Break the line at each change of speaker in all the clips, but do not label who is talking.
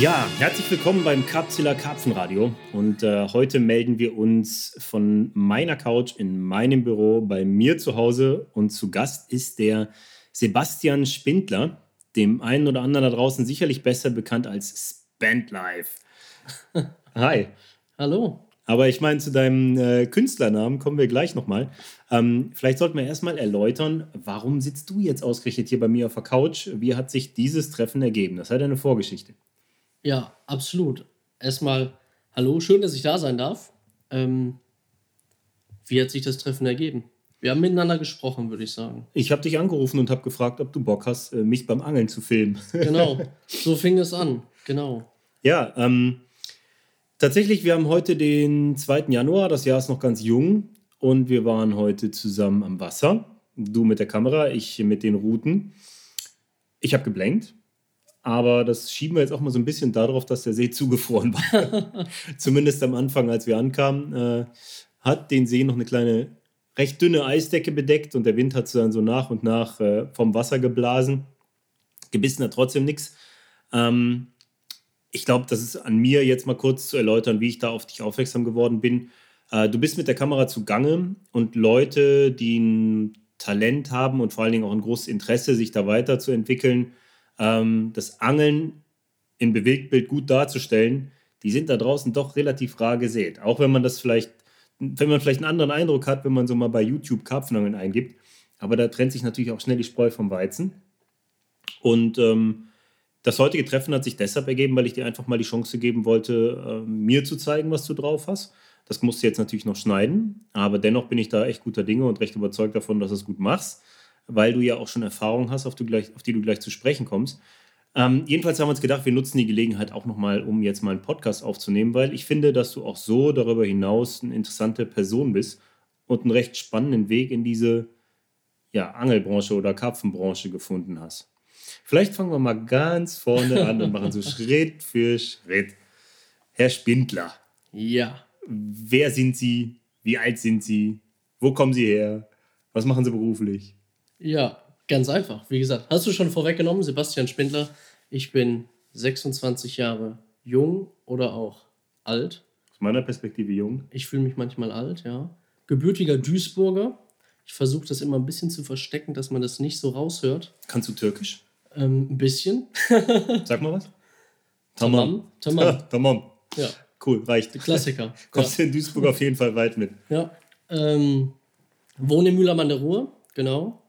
Ja, herzlich willkommen beim Karpzilla Karpfenradio. Und äh, heute melden wir uns von meiner Couch in meinem Büro bei mir zu Hause. Und zu Gast ist der Sebastian Spindler, dem einen oder anderen da draußen sicherlich besser bekannt als Spandlife. Hi.
Hallo.
Aber ich meine, zu deinem äh, Künstlernamen kommen wir gleich nochmal. Ähm, vielleicht sollten wir erstmal erläutern, warum sitzt du jetzt ausgerechnet hier bei mir auf der Couch? Wie hat sich dieses Treffen ergeben? Das hat eine Vorgeschichte.
Ja, absolut. Erstmal, hallo, schön, dass ich da sein darf. Ähm, wie hat sich das Treffen ergeben? Wir haben miteinander gesprochen, würde ich sagen.
Ich habe dich angerufen und habe gefragt, ob du Bock hast, äh, mich beim Angeln zu filmen.
Genau, so fing es an, genau.
Ja, ähm, tatsächlich, wir haben heute den 2. Januar, das Jahr ist noch ganz jung und wir waren heute zusammen am Wasser. Du mit der Kamera, ich mit den Routen. Ich habe geblenkt, aber das schieben wir jetzt auch mal so ein bisschen darauf, dass der See zugefroren war. Zumindest am Anfang, als wir ankamen, äh, hat den See noch eine kleine, recht dünne Eisdecke bedeckt und der Wind hat dann so nach und nach äh, vom Wasser geblasen. Gebissen hat trotzdem nichts. Ähm, ich glaube, das ist an mir jetzt mal kurz zu erläutern, wie ich da auf dich aufmerksam geworden bin. Äh, du bist mit der Kamera zugange und Leute, die ein Talent haben und vor allen Dingen auch ein großes Interesse, sich da weiterzuentwickeln, ähm, das Angeln im Bewegtbild gut darzustellen, die sind da draußen doch relativ rar gesät. Auch wenn man das vielleicht, wenn man vielleicht einen anderen Eindruck hat, wenn man so mal bei YouTube Karpfenangeln eingibt. Aber da trennt sich natürlich auch schnell die Spreu vom Weizen. Und ähm, das heutige Treffen hat sich deshalb ergeben, weil ich dir einfach mal die Chance geben wollte, äh, mir zu zeigen, was du drauf hast. Das musst du jetzt natürlich noch schneiden, aber dennoch bin ich da echt guter Dinge und recht überzeugt davon, dass du es gut machst weil du ja auch schon Erfahrung hast, auf, du gleich, auf die du gleich zu sprechen kommst. Ähm, jedenfalls haben wir uns gedacht, wir nutzen die Gelegenheit auch nochmal, um jetzt mal einen Podcast aufzunehmen, weil ich finde, dass du auch so darüber hinaus eine interessante Person bist und einen recht spannenden Weg in diese ja, Angelbranche oder Karpfenbranche gefunden hast. Vielleicht fangen wir mal ganz vorne an und machen so Schritt für Schritt. Herr Spindler.
Ja.
Wer sind Sie? Wie alt sind Sie? Wo kommen Sie her? Was machen Sie beruflich?
Ja, ganz einfach. Wie gesagt, hast du schon vorweggenommen, Sebastian Spindler. Ich bin 26 Jahre jung oder auch alt.
Aus meiner Perspektive jung.
Ich fühle mich manchmal alt, ja. Gebürtiger Duisburger. Ich versuche das immer ein bisschen zu verstecken, dass man das nicht so raushört.
Kannst du Türkisch?
Ähm, ein bisschen.
Sag mal was.
Tamam.
Tamam. Tamam.
Ja.
Cool, reicht.
Klassiker.
Kommst ja. in Duisburg auf jeden Fall weit mit.
Ja. Ähm, wohne in Mühlheim an der Ruhr, genau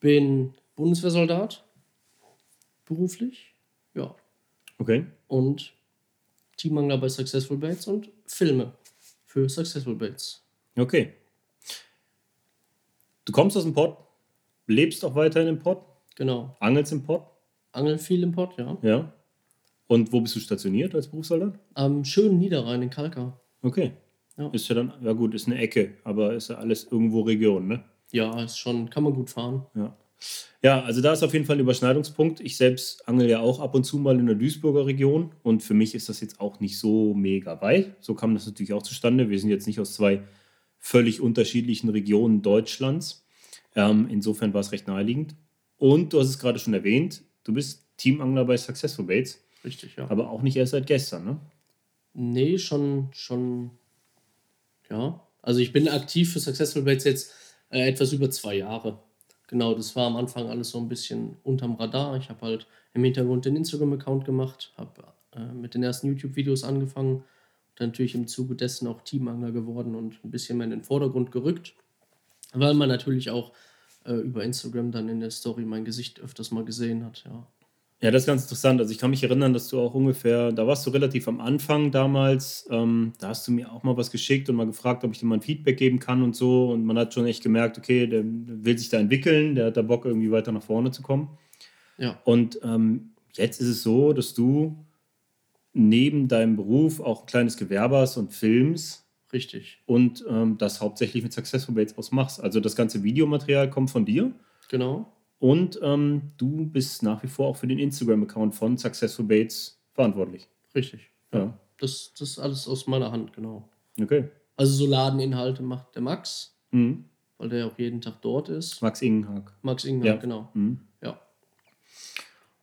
bin Bundeswehrsoldat, beruflich, ja.
Okay.
Und Teamangler bei Successful Baits und Filme für Successful Baits.
Okay. Du kommst aus dem Pott, lebst auch weiterhin im Pott.
Genau.
Angelst im Pott.
Angeln viel im Pott, ja.
Ja. Und wo bist du stationiert als Berufssoldat?
Am schönen Niederrhein in Kalkar.
Okay. Ja. Ist ja dann, ja gut, ist eine Ecke, aber ist ja alles irgendwo Region, ne?
Ja, ist schon, kann man gut fahren.
Ja. Ja, also da ist auf jeden Fall ein Überschneidungspunkt. Ich selbst angel ja auch ab und zu mal in der Duisburger Region und für mich ist das jetzt auch nicht so mega weit. So kam das natürlich auch zustande. Wir sind jetzt nicht aus zwei völlig unterschiedlichen Regionen Deutschlands. Ähm, insofern war es recht naheliegend. Und du hast es gerade schon erwähnt, du bist Teamangler bei Successful Baits.
Richtig, ja.
Aber auch nicht erst seit gestern, ne?
Nee, schon, schon, ja. Also ich bin aktiv für Successful Baits jetzt äh, etwas über zwei Jahre. Genau, das war am Anfang alles so ein bisschen unterm Radar. Ich habe halt im Hintergrund den Instagram-Account gemacht, habe äh, mit den ersten YouTube-Videos angefangen dann natürlich im Zuge dessen auch Teamangler geworden und ein bisschen mehr in den Vordergrund gerückt, weil man natürlich auch äh, über Instagram dann in der Story mein Gesicht öfters mal gesehen hat, ja.
Ja, das ist ganz interessant. Also ich kann mich erinnern, dass du auch ungefähr, da warst du relativ am Anfang damals, ähm, da hast du mir auch mal was geschickt und mal gefragt, ob ich dir mal ein Feedback geben kann und so. Und man hat schon echt gemerkt, okay, der will sich da entwickeln, der hat da Bock, irgendwie weiter nach vorne zu kommen.
Ja.
Und ähm, jetzt ist es so, dass du neben deinem Beruf auch ein kleines Gewerbe hast und filmst.
Richtig.
Und ähm, das hauptsächlich mit Successful Baits aus machst. Also das ganze Videomaterial kommt von dir.
Genau.
Und ähm, du bist nach wie vor auch für den Instagram-Account von Successful Baits verantwortlich.
Richtig. Ja. Das, das ist alles aus meiner Hand, genau.
Okay.
Also so Ladeninhalte macht der Max,
mhm.
weil der auch jeden Tag dort ist.
Max Ingenhag.
Max Ingenhag,
ja.
genau.
Mhm.
Ja.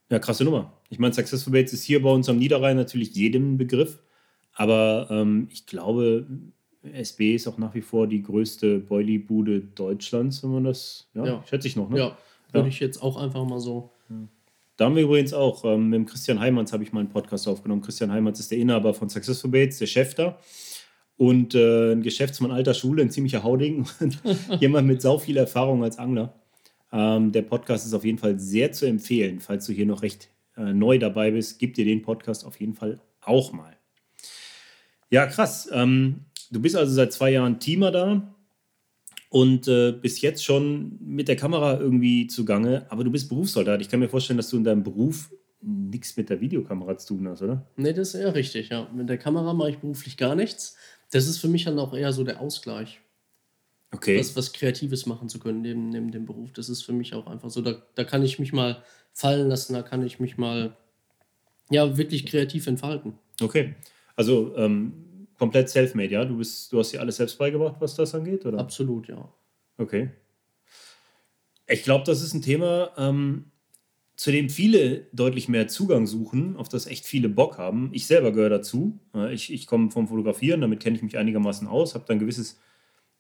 Ja, krasse Nummer. Ich meine, Successful Baits ist hier bei uns am Niederrhein natürlich jedem Begriff. Aber ähm, ich glaube, SB ist auch nach wie vor die größte Boilie-Bude Deutschlands, wenn man das, ja,
Ja.
schätze ich noch, ne?
Ja, würde ich jetzt auch einfach mal so.
Da haben wir übrigens auch, ähm, mit dem Christian Heimanns habe ich mal einen Podcast aufgenommen. Christian Heimanns ist der Inhaber von Successful Baits, der Chef da. Und äh, ein Geschäftsmann alter Schule, ein ziemlicher Hauding und jemand mit sau viel Erfahrung als Angler. Ähm, der Podcast ist auf jeden Fall sehr zu empfehlen. Falls du hier noch recht äh, neu dabei bist, gib dir den Podcast auf jeden Fall auch mal. Ja, krass. Ähm, du bist also seit zwei Jahren Teamer da und äh, bist jetzt schon mit der Kamera irgendwie zugange, aber du bist Berufssoldat. Ich kann mir vorstellen, dass du in deinem Beruf nichts mit der Videokamera zu tun hast, oder?
Nee, das ist eher richtig, ja. Mit der Kamera mache ich beruflich gar nichts. Das ist für mich dann auch eher so der Ausgleich.
Okay.
was, was Kreatives machen zu können neben, neben dem Beruf. Das ist für mich auch einfach so. Da, da kann ich mich mal fallen lassen, da kann ich mich mal ja wirklich kreativ entfalten.
Okay. Also ähm, komplett self-made, ja? Du, bist, du hast dir alles selbst beigebracht, was das angeht, oder?
Absolut, ja.
Okay. Ich glaube, das ist ein Thema, ähm, zu dem viele deutlich mehr Zugang suchen, auf das echt viele Bock haben. Ich selber gehöre dazu. Äh, Ich, ich komme vom Fotografieren, damit kenne ich mich einigermaßen aus, habe da ein gewisses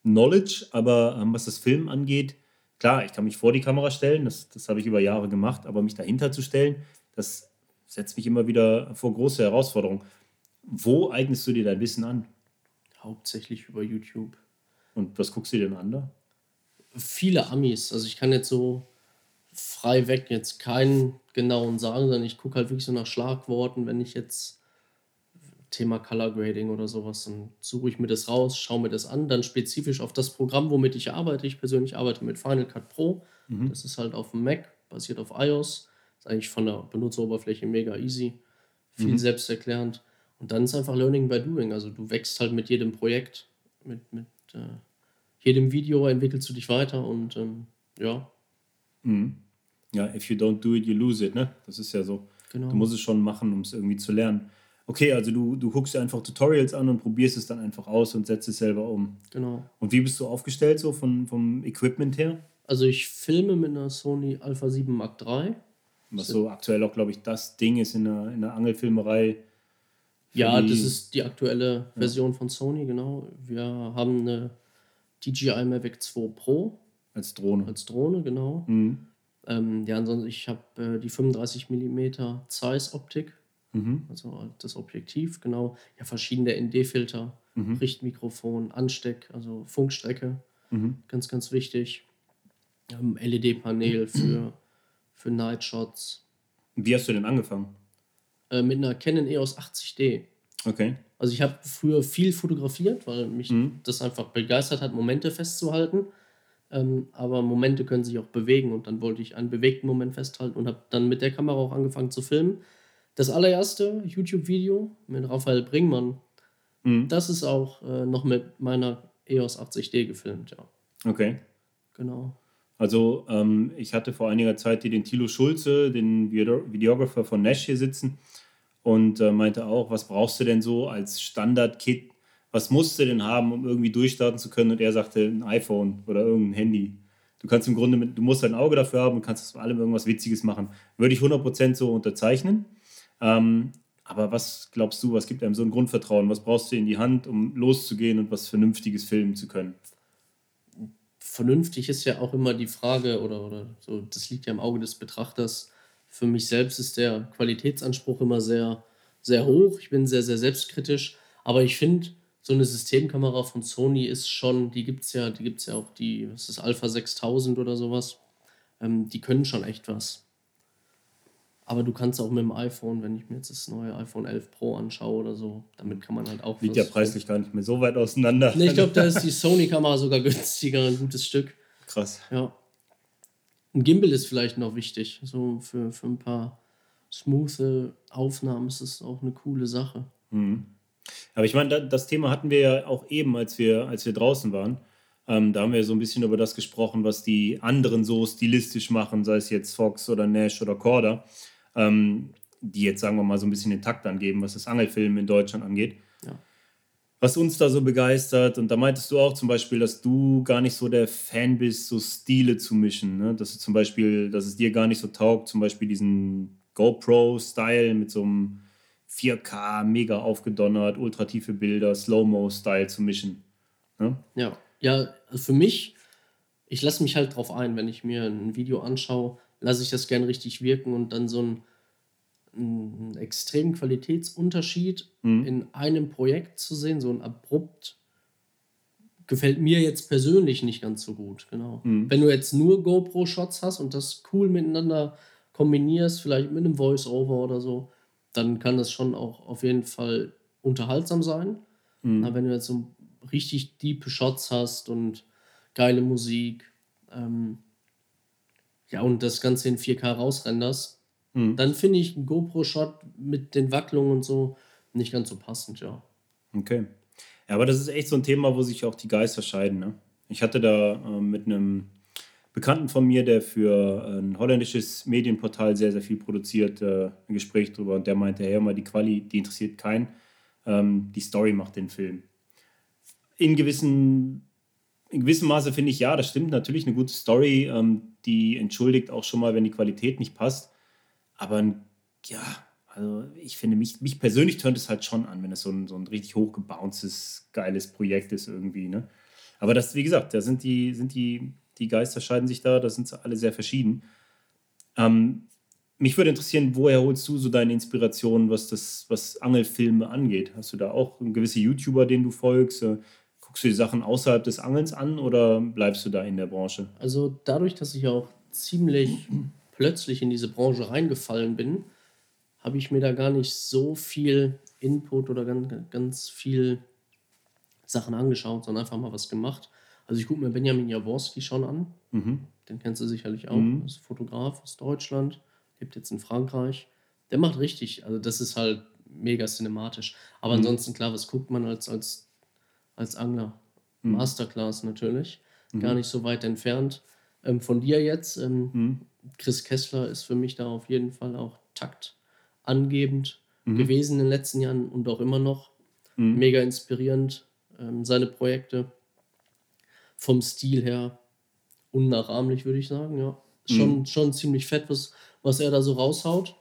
Knowledge, aber ähm, was das Film angeht, klar, ich kann mich vor die Kamera stellen, das, das habe ich über Jahre gemacht, aber mich dahinter zu stellen, das setzt mich immer wieder vor große Herausforderungen. Wo eignest du dir dein Wissen an?
Hauptsächlich über YouTube.
Und was guckst du dir denn an da?
Viele Amis. Also ich kann jetzt so frei weg jetzt keinen genauen sagen, sondern ich gucke halt wirklich so nach Schlagworten, wenn ich jetzt Thema Color Grading oder sowas, dann suche ich mir das raus, schaue mir das an, dann spezifisch auf das Programm, womit ich arbeite. Ich persönlich arbeite mit Final Cut Pro. Das ist halt auf dem Mac, basiert auf iOS. Ist eigentlich von der Benutzeroberfläche mega easy, viel selbsterklärend. Und dann ist einfach Learning by Doing. Also du wächst halt mit jedem Projekt, mit, mit äh, jedem Video entwickelst du dich weiter und ähm, ja,
Ja, if you don't do it, you lose it, ne? Das ist ja so.
Genau.
Du musst es schon machen, um es irgendwie zu lernen. Okay, also du, du guckst dir einfach Tutorials an und probierst es dann einfach aus und setzt es selber um.
genau.
Und wie bist du aufgestellt so von, vom Equipment her?
Also ich filme mit einer Sony Alpha 7 Mark III.
Was so aktuell auch, glaube ich, das Ding ist in der, in der Angelfilmerei.
Ja, das ist die aktuelle Version von Sony, genau. Wir haben eine DJI Mavic 2 Pro
als Drohne.
als Drohne, genau.
Mhm.
Ähm, ja, ansonsten, ich habe äh, die 35 mm Zeiss Optik,
Mhm.
also das Objektiv, genau. Ja, verschiedene ND-Filter,
Mhm.
Richtmikrofon, Ansteck, also Funkstrecke,
Mhm.
ganz, ganz wichtig. Ähm, LED-Panel für, für Nightshots.
Wie hast du denn angefangen?
Äh, mit einer Canon EOS 80D.
Okay.
Also ich habe früher viel fotografiert, weil mich
Mhm.
das einfach begeistert hat, Momente festzuhalten. Ähm, aber Momente können sich auch bewegen und dann wollte ich einen bewegten Moment festhalten und habe dann mit der Kamera auch angefangen zu filmen. Das allererste YouTube-Video mit Raphael Bringmann,
Mhm.
das ist auch äh, noch mit meiner EOS 80D gefilmt, ja.
Okay.
Genau.
Also ähm, ich hatte vor einiger Zeit hier den Thilo Schulze, den Video Videographer von Nash hier sitzen und äh, meinte auch, was brauchst du denn so als Standard-Kit? Was musst du denn haben, um irgendwie durchstarten zu können? Und er sagte, ein iPhone oder irgendein Handy. Du kannst im Grunde, mit, du musst ein Auge dafür haben und kannst aus allem irgendwas Witziges machen. Würde ich 100% so unterzeichnen. Ähm, aber was glaubst du, was gibt einem so ein Grundvertrauen? Was brauchst du in die Hand, um loszugehen und was Vernünftiges filmen zu können?
Vernünftig ist ja auch immer die Frage, oder, oder so, das liegt ja im Auge des Betrachters. Für mich selbst ist der Qualitätsanspruch immer sehr, sehr hoch. Ich bin sehr, sehr selbstkritisch. Aber ich finde, so eine Systemkamera von Sony ist schon, die gibt es ja, die gibt ja auch, die, was ist das, Alpha 6000 oder sowas. Ähm, die können schon echt was. Aber du kannst auch mit dem iPhone, wenn ich mir jetzt das neue iPhone 11 Pro anschaue oder so, damit kann man halt auch
Liegt ja preislich gar nicht mehr so weit auseinander.
Nee, ich glaube, da ist die Sony-Kamera sogar günstiger, ein gutes Stück.
Krass.
Ja. Ein Gimbal ist vielleicht noch wichtig. So für, für ein paar smooth Aufnahmen ist das auch eine coole Sache.
Aber ich meine, da- das Thema hatten wir ja auch eben, als wir, als wir draußen waren. Ähm, da haben wir so ein bisschen über das gesprochen, was die anderen so stilistisch machen, sei es jetzt Fox oder Nash oder Korda, ähm, die jetzt, sagen wir mal, so ein bisschen den Takt angeben, was das Angelfilm in Deutschland angeht.
Ja.
Was uns da so begeistert. Und da meintest du auch zum Beispiel, dass du gar nicht so der Fan bist, so Stile zu mischen. Ne? Dass du zum Beispiel, dass es dir gar nicht so taugt, zum Beispiel diesen GoPro-Style mit so einem 4K, mega aufgedonnert, ultratiefe Bilder, Slow-Mo-Style zu mischen. Ne?
Ja, ja, für mich, ich lasse mich halt drauf ein, wenn ich mir ein Video anschaue, lasse ich das gern richtig wirken und dann so ein einen extremen Qualitätsunterschied mhm. in einem Projekt zu sehen, so ein abrupt, gefällt mir jetzt persönlich nicht ganz so gut. Genau. Mhm. Wenn du jetzt nur GoPro-Shots hast und das cool miteinander kombinierst, vielleicht mit einem Voice-Over oder so, dann kann das schon auch auf jeden Fall unterhaltsam sein. Mhm. Aber wenn du jetzt so richtig diepe Shots hast und geile Musik, ähm, ja, und das Ganze in 4K rausrenderst, Mhm. Dann finde ich einen GoPro-Shot mit den Wacklungen und so nicht ganz so passend, ja.
Okay. Ja, aber das ist echt so ein Thema, wo sich auch die Geister scheiden. Ne? Ich hatte da äh, mit einem Bekannten von mir, der für ein holländisches Medienportal sehr, sehr viel produziert, äh, ein Gespräch drüber und der meinte, hey, mal die Quali, die interessiert keinen. Ähm, die Story macht den Film. In gewissen in gewissem Maße finde ich, ja, das stimmt natürlich, eine gute Story, ähm, die entschuldigt auch schon mal, wenn die Qualität nicht passt. Aber ja, also ich finde, mich, mich persönlich tönt es halt schon an, wenn es so ein, so ein richtig hochgebounces, geiles Projekt ist irgendwie. Ne? Aber das, wie gesagt, da sind die, sind die, die Geister scheiden sich da, da sind sie alle sehr verschieden. Ähm, mich würde interessieren, woher holst du so deine Inspiration, was das, was Angelfilme angeht? Hast du da auch gewisse YouTuber, denen du folgst? Guckst du die Sachen außerhalb des Angelns an oder bleibst du da in der Branche?
Also dadurch, dass ich auch ziemlich plötzlich in diese Branche reingefallen bin, habe ich mir da gar nicht so viel Input oder ganz, ganz viel Sachen angeschaut, sondern einfach mal was gemacht. Also ich gucke mir Benjamin Jaworski schon an. Mhm. Den kennst du sicherlich auch. Mhm. ist Fotograf aus Deutschland, lebt jetzt in Frankreich. Der macht richtig, also das ist halt mega cinematisch. Aber mhm. ansonsten, klar, was guckt man als, als, als Angler? Mhm. Masterclass natürlich. Mhm. Gar nicht so weit entfernt. Ähm, von dir jetzt. Ähm, mhm. Chris Kessler ist für mich da auf jeden Fall auch taktangebend mhm. gewesen in den letzten Jahren und auch immer noch. Mhm. Mega inspirierend, ähm, seine Projekte. Vom Stil her unnachahmlich, würde ich sagen, ja. Schon, mhm. schon ziemlich fett, was, was er da so raushaut.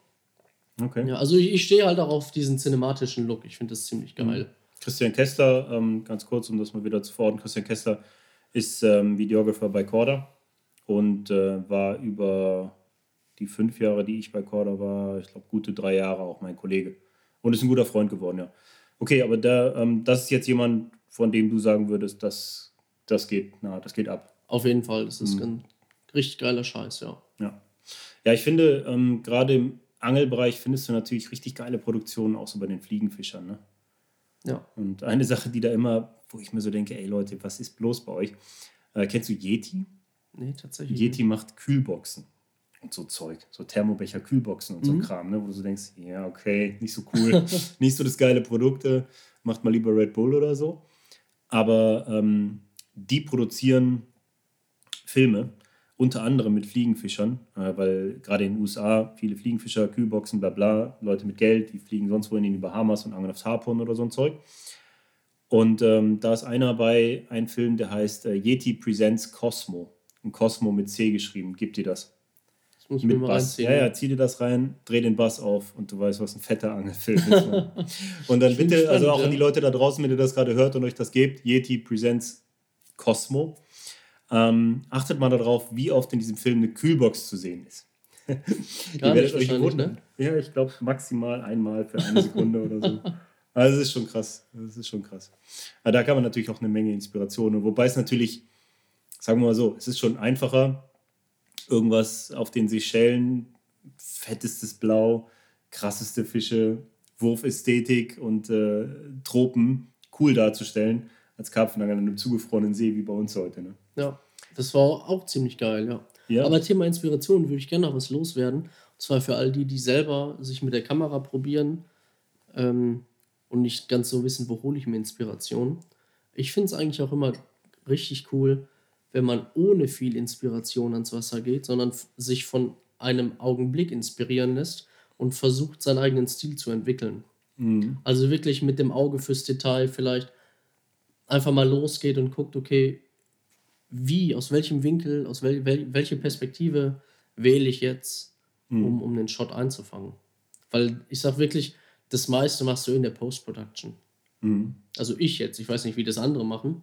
Okay. Ja, also ich, ich stehe halt auch auf diesen cinematischen Look. Ich finde das ziemlich geil.
Christian Kessler, ähm, ganz kurz, um das mal wieder zu verorten, Christian Kessler ist ähm, Videographer bei Corda und äh, war über die fünf Jahre, die ich bei Corda war, ich glaube, gute drei Jahre auch mein Kollege. Und ist ein guter Freund geworden, ja. Okay, aber da, ähm, das ist jetzt jemand, von dem du sagen würdest, dass das geht, na, das geht ab.
Auf jeden Fall, das ist mhm. ein richtig geiler Scheiß, ja.
Ja, ja ich finde, ähm, gerade im Angelbereich findest du natürlich richtig geile Produktionen, auch so bei den Fliegenfischern, ne? Ja. Und eine Sache, die da immer, wo ich mir so denke, ey Leute, was ist bloß bei euch? Äh, kennst du Yeti? Nee, tatsächlich. Yeti nicht. macht Kühlboxen und so Zeug, so Thermobecher, Kühlboxen und so mhm. Kram, ne, wo du so denkst, ja, okay, nicht so cool, nicht so das geile Produkte, macht mal lieber Red Bull oder so. Aber ähm, die produzieren Filme, unter anderem mit Fliegenfischern, äh, weil gerade in den USA viele Fliegenfischer, Kühlboxen, bla bla, Leute mit Geld, die fliegen sonst wohin in die Bahamas und angeln aufs Harpun oder so ein Zeug. Und ähm, da ist einer bei, ein Film, der heißt äh, Yeti Presents Cosmo ein Cosmo mit C geschrieben. Gib dir das. Das muss mit Bass. Ja, ja, zieh dir das rein, dreh den Bass auf und du weißt, was ein fetter Angelfilm ist. Ne? und dann bitte, spannend, also auch an die Leute da draußen, wenn ihr das gerade hört und euch das gebt, Yeti Presents Cosmo. Ähm, achtet mal darauf, wie oft in diesem Film eine Kühlbox zu sehen ist. Gar nicht euch wundern. Ne? Ja, ich glaube maximal einmal für eine Sekunde oder so. Also das ist schon krass. Das ist schon krass. Aber da kann man natürlich auch eine Menge Inspiration. Wobei es natürlich sagen wir mal so, es ist schon einfacher, irgendwas auf den Seychellen, fettestes Blau, krasseste Fische, Wurfästhetik und äh, Tropen cool darzustellen, als Karpfenangel an einem zugefrorenen See wie bei uns heute. Ne?
Ja, das war auch ziemlich geil, ja. ja. Aber Thema Inspiration würde ich gerne noch was loswerden. Und zwar für all die, die selber sich mit der Kamera probieren ähm, und nicht ganz so wissen, wo hole ich mir Inspiration. Ich finde es eigentlich auch immer richtig cool, wenn man ohne viel Inspiration ans Wasser geht, sondern sich von einem Augenblick inspirieren lässt und versucht, seinen eigenen Stil zu entwickeln. Mhm. Also wirklich mit dem Auge fürs Detail vielleicht einfach mal losgeht und guckt, okay, wie, aus welchem Winkel, aus wel, wel welche Perspektive wähle ich jetzt,
Mhm.
um, um den Shot einzufangen. Weil ich sag wirklich, das meiste machst du in der Post-Production.
Mhm.
Also ich jetzt, ich weiß nicht, wie das andere machen.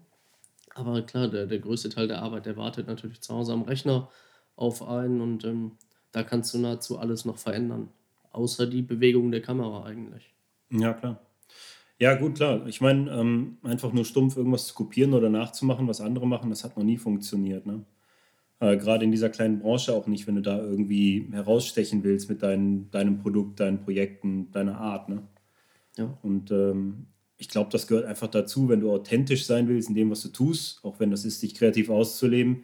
Aber klar, der, der größte Teil der Arbeit, der wartet natürlich zu Hause am Rechner auf einen und ähm, da kannst du nahezu alles noch verändern. Außer die Bewegung der Kamera eigentlich.
Ja, klar. Ja, gut, klar. Ich meine, ähm, einfach nur stumpf irgendwas zu kopieren oder nachzumachen, was andere machen, das hat noch nie funktioniert. Ne? Äh, Gerade in dieser kleinen Branche auch nicht, wenn du da irgendwie herausstechen willst mit dein, deinem Produkt, deinen Projekten, deiner Art. Ne?
Ja.
Und ähm, ich glaube, das gehört einfach dazu, wenn du authentisch sein willst in dem, was du tust, auch wenn das ist, dich kreativ auszuleben,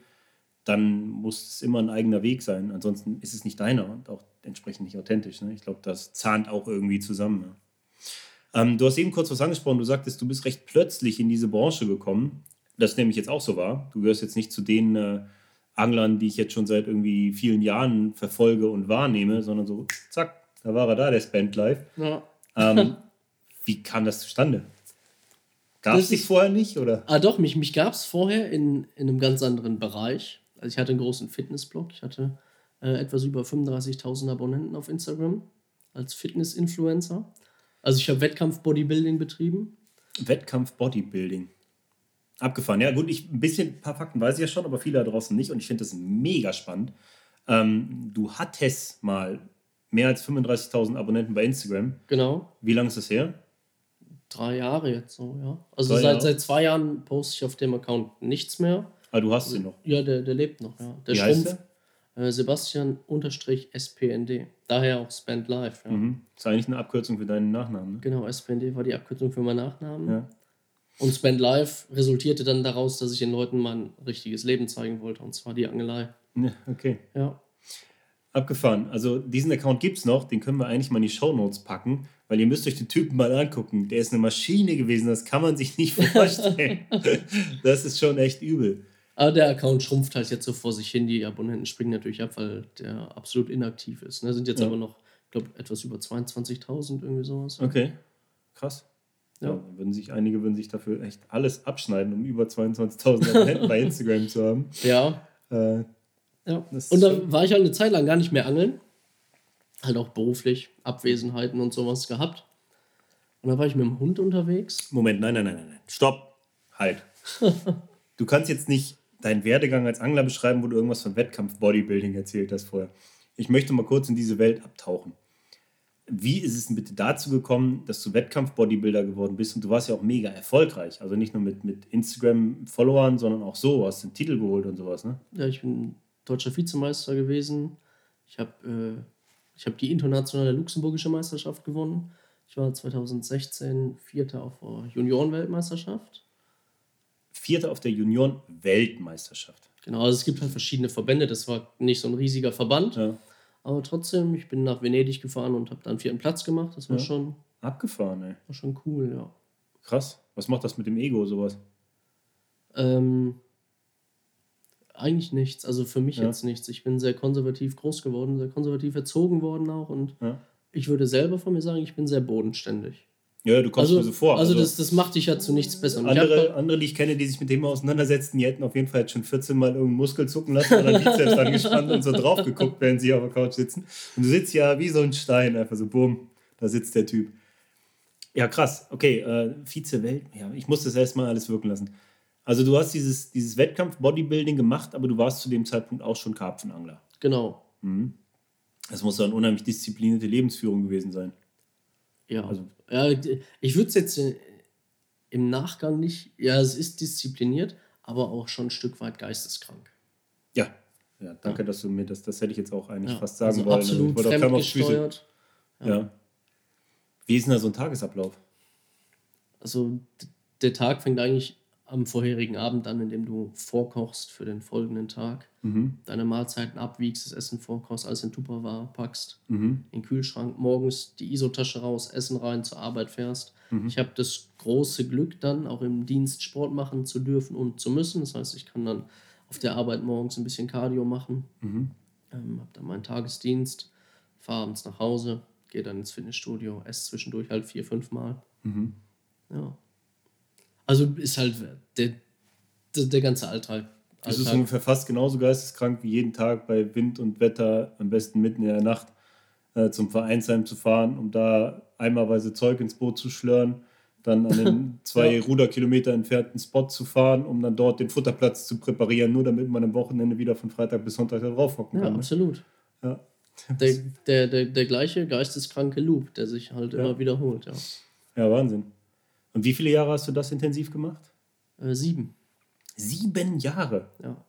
dann muss es immer ein eigener Weg sein. Ansonsten ist es nicht deiner und auch entsprechend nicht authentisch. Ne? Ich glaube, das zahnt auch irgendwie zusammen. Ne? Ähm, du hast eben kurz was angesprochen. Du sagtest, du bist recht plötzlich in diese Branche gekommen. Das nämlich jetzt auch so war. Du gehörst jetzt nicht zu den äh, Anglern, die ich jetzt schon seit irgendwie vielen Jahren verfolge und wahrnehme, sondern so, zack, da war er da, der Spendlife.
ja.
Ähm, wie kam das zustande? Gab es dich vorher nicht? Oder?
Ah, doch, mich, mich gab es vorher in, in einem ganz anderen Bereich. Also ich hatte einen großen Fitnessblog. Ich hatte äh, etwas über 35.000 Abonnenten auf Instagram als Fitness-Influencer. Also ich habe Wettkampf-Bodybuilding betrieben.
Wettkampf Bodybuilding. Abgefahren. Ja, gut, ich, ein bisschen, ein paar Fakten weiß ich ja schon, aber viele da draußen nicht und ich finde das mega spannend. Ähm, du hattest mal mehr als 35.000 Abonnenten bei Instagram.
Genau.
Wie lange ist das her?
Drei Jahre jetzt so, ja. Also
Drei
seit,
Jahre.
seit zwei Jahren poste ich auf dem Account nichts mehr.
Ah, du hast sie noch.
Ja, der, der lebt noch, ja. Der
Wie heißt
Äh, Sebastian unterstrich SPND. Daher auch Spend Live. Ja.
Mhm. Ist eigentlich eine Abkürzung für deinen Nachnamen. Ne?
Genau, SPND war die Abkürzung für meinen Nachnamen.
Ja.
Und Spend Live resultierte dann daraus, dass ich den Leuten mein richtiges Leben zeigen wollte, und zwar die Angelei.
ja, okay.
Ja.
Abgefahren. Also diesen Account gibt es noch, den können wir eigentlich mal in die Shownotes packen, weil ihr müsst euch den Typen mal angucken. Der ist eine Maschine gewesen, das kann man sich nicht vorstellen. das ist schon echt übel.
Aber der Account schrumpft halt jetzt so vor sich hin. Die Abonnenten springen natürlich ab, weil der absolut inaktiv ist. Ne? Sind jetzt
Ja.
aber noch, ich glaube, etwas über 22.000, irgendwie sowas.
Okay, krass. Ja.
Ja.
dann würden sich, einige würden sich dafür echt alles abschneiden, um über 22.000 Abonnenten bei Instagram zu haben.
Ja.
Äh,
ja. Und da war ich halt eine Zeit lang gar nicht mehr angeln. Halt auch beruflich, Abwesenheiten und sowas gehabt. Und da war ich mit dem Hund unterwegs.
Moment, nein, nein, nein, nein, nein. Stopp. Halt. du kannst jetzt nicht deinen Werdegang als Angler beschreiben, wo du irgendwas von Wettkampf-Bodybuilding erzählt hast vorher. Ich möchte mal kurz in diese Welt abtauchen. Wie ist es denn bitte dazu gekommen, dass du Wettkampf-Bodybuilder geworden bist? Und du warst ja auch mega erfolgreich. Also nicht nur mit, mit Instagram-Followern, sondern auch so. Hast den Titel geholt und sowas, ne?
Ja, ich bin deutscher Vizemeister gewesen. Ich habe äh, hab die internationale luxemburgische Meisterschaft gewonnen. Ich war 2016 Vierter auf der Junioren-Weltmeisterschaft.
Vierter auf der Junioren-Weltmeisterschaft.
Genau, also es gibt halt verschiedene Verbände. Das war nicht so ein riesiger Verband.
Ja.
Aber trotzdem, ich bin nach Venedig gefahren und habe dann vierten Platz gemacht. Das war,
Ja.
schon,
Abgefahren, ey.
war schon cool, ja.
Krass. Was macht das mit dem Ego, sowas?
Ähm, eigentlich nichts. Also für mich
Ja.
jetzt nichts. Ich bin sehr konservativ groß geworden, sehr konservativ erzogen worden auch. Und ich würde selber von mir sagen, ich bin sehr bodenständig.
Ja du kommst
Also,
mir so vor.
also, das, das macht dich ja zu nichts besser. Und
andere,
hab,
andere, die ich kenne, die sich mit dem auseinandersetzen, die hätten auf jeden Fall jetzt schon 14 Mal irgendeinen Muskel zucken lassen oder Bizeps angespannt und so drauf geguckt, während sie auf der Couch sitzen. Und du sitzt ja wie so ein Stein, einfach so, bumm, da sitzt der Typ. Ja, krass. Okay, äh, Vize-Welt, ja, ich muss das erstmal alles wirken lassen. Also du hast dieses, dieses Wettkampf-Bodybuilding gemacht, aber du warst zu dem Zeitpunkt auch schon Karpfenangler.
genau.
Mhm. Das muss dann unheimlich disziplinierte Lebensführung gewesen sein.
Ja.
Also-
ja ich würde es jetzt äh, im Nachgang nicht, ja, es ist diszipliniert, aber auch schon ein Stück weit geisteskrank.
Ja, ja danke, dass du mir das, das hätte ich jetzt auch eigentlich
Ja.
fast sagen
also
wollen.
absolut
Ich wollte auch kaum auf Füße-
fremdgesteuert.
Ja. Wie ist denn da so ein Tagesablauf?
Also der Tag fängt eigentlich am vorherigen Abend an, indem du vorkochst für den folgenden Tag,
Mhm.
deine Mahlzeiten abwiegst, das Essen vorkochst, alles in Tupperware packst,
Mhm.
in den Kühlschrank, morgens die ISO-Tasche raus, Essen rein, zur Arbeit fährst.
Mhm.
Ich habe das große Glück dann auch im Dienst Sport machen zu dürfen und zu müssen. Das heißt, ich kann dann auf der Arbeit morgens ein bisschen Cardio machen,
Mhm.
ähm, habe dann meinen Tagesdienst, fahre abends nach Hause, gehe dann ins Fitnessstudio, esse zwischendurch halt vier, fünf Mal.
Mhm.
Ja. Also ist halt der, der, der ganze Alltag
Das ist ungefähr fast genauso geisteskrank wie jeden Tag bei Wind und Wetter, am besten mitten in der Nacht, äh, zum Vereinsheim zu fahren, um da einmalweise Zeug ins Boot zu schlören, dann an den zwei ja. Ruderkilometer entfernten Spot zu fahren, um dann dort den Futterplatz zu präparieren, nur damit man am Wochenende wieder von Freitag bis Sonntag da drauf hocken kann.
Ja,
ne?
absolut. Ja. Der, der, der, der gleiche geisteskranke Loop, der sich halt ja. immer wiederholt. Ja.
ja, Wahnsinn. Und wie viele Jahre hast du das intensiv gemacht?
Äh, sieben.
Sieben Jahre? Ja.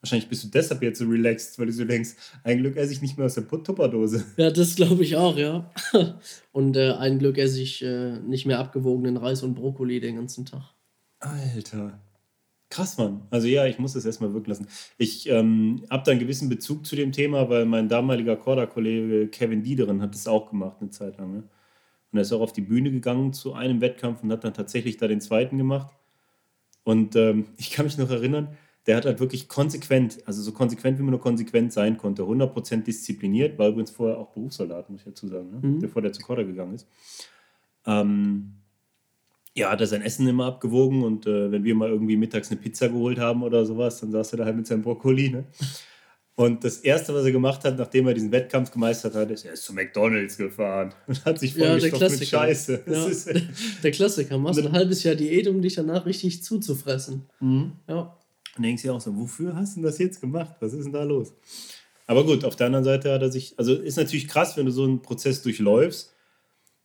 Wahrscheinlich bist du deshalb jetzt so relaxed, weil du so denkst, ein Glück esse ich nicht mehr aus der Tupperdose.
Ja, das glaube ich auch, ja. Und äh, ein Glück esse ich äh, nicht mehr abgewogenen Reis und Brokkoli den ganzen Tag.
Alter. Krass, Mann. Also ja, ich muss das erstmal wirken lassen. Ich ähm, habe da einen gewissen Bezug zu dem Thema, weil mein damaliger Korda-Kollege Kevin Diederen hat das auch gemacht eine Zeit lang. Ne? Und er ist auch auf die Bühne gegangen zu einem Wettkampf und hat dann tatsächlich da den zweiten gemacht. Und ähm, ich kann mich noch erinnern, der hat halt wirklich konsequent, also so konsequent, wie man nur konsequent sein konnte, 100% diszipliniert, war übrigens vorher auch Berufssoldat, muss ich dazu sagen, ne? mhm. bevor der zu Korda gegangen ist. Ähm, ja, hat er sein Essen immer abgewogen und äh, wenn wir mal irgendwie mittags eine Pizza geholt haben oder sowas, dann saß er da halt mit seinem Brokkoli. Ne? Und das Erste, was er gemacht hat, nachdem er diesen Wettkampf gemeistert hat, ist, er ist zu McDonalds gefahren und hat sich vollgestopft ja, mit Scheiße.
Ja, der, der, Klassiker. Machst ein halbes Jahr Diät, um dich danach richtig zuzufressen.
Mhm. Ja. Und denkst dir auch so, wofür hast du das jetzt gemacht? Was ist denn da los? Aber gut, auf der anderen Seite hat er sich, also ist natürlich krass, wenn du so einen Prozess durchläufst.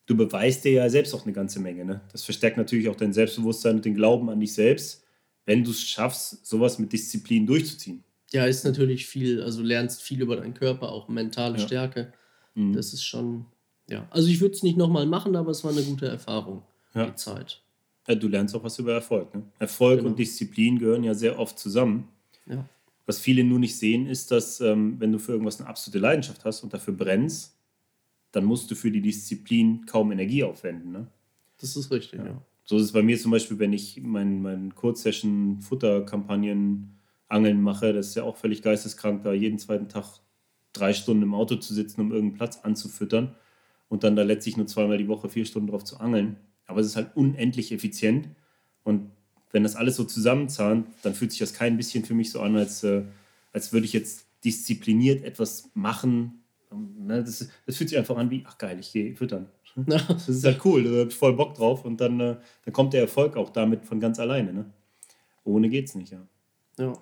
Du beweist dir ja selbst auch eine ganze Menge. Ne? Das verstärkt natürlich auch dein Selbstbewusstsein und den Glauben an dich selbst, wenn du es schaffst, sowas mit Disziplin durchzuziehen.
Ja, ist natürlich viel, also lernst viel über deinen Körper, auch mentale ja. Stärke. Mhm. Das ist schon, ja. Also ich würde es nicht nochmal machen, aber es war eine gute Erfahrung, ja. die Zeit.
Ja, du lernst auch was über Erfolg. Ne? Erfolg genau. und Disziplin gehören ja sehr oft zusammen. Ja. Was viele nur nicht sehen, ist, dass ähm, wenn du für irgendwas eine absolute Leidenschaft hast und dafür brennst, dann musst du für die Disziplin kaum Energie aufwenden. Ne?
Das ist richtig, ja. ja.
So ist es bei mir zum Beispiel, wenn ich meinen mein Kurzsession-Futterkampagnen Angeln mache. Das ist ja auch völlig geisteskrank, da jeden zweiten Tag drei Stunden im Auto zu sitzen, um irgendeinen Platz anzufüttern und dann da letztlich nur zweimal die Woche vier Stunden drauf zu angeln. Aber es ist halt unendlich effizient und wenn das alles so zusammenzahnt, dann fühlt sich das kein bisschen für mich so an, als, äh, als würde ich jetzt diszipliniert etwas machen. Ne, das, das, fühlt sich einfach an wie, ach geil, ich gehe füttern. Das ist halt cool, da habe ich voll Bock drauf und dann, äh, dann kommt der Erfolg auch damit von ganz alleine. Ne? Ohne geht's nicht, ja. Ja.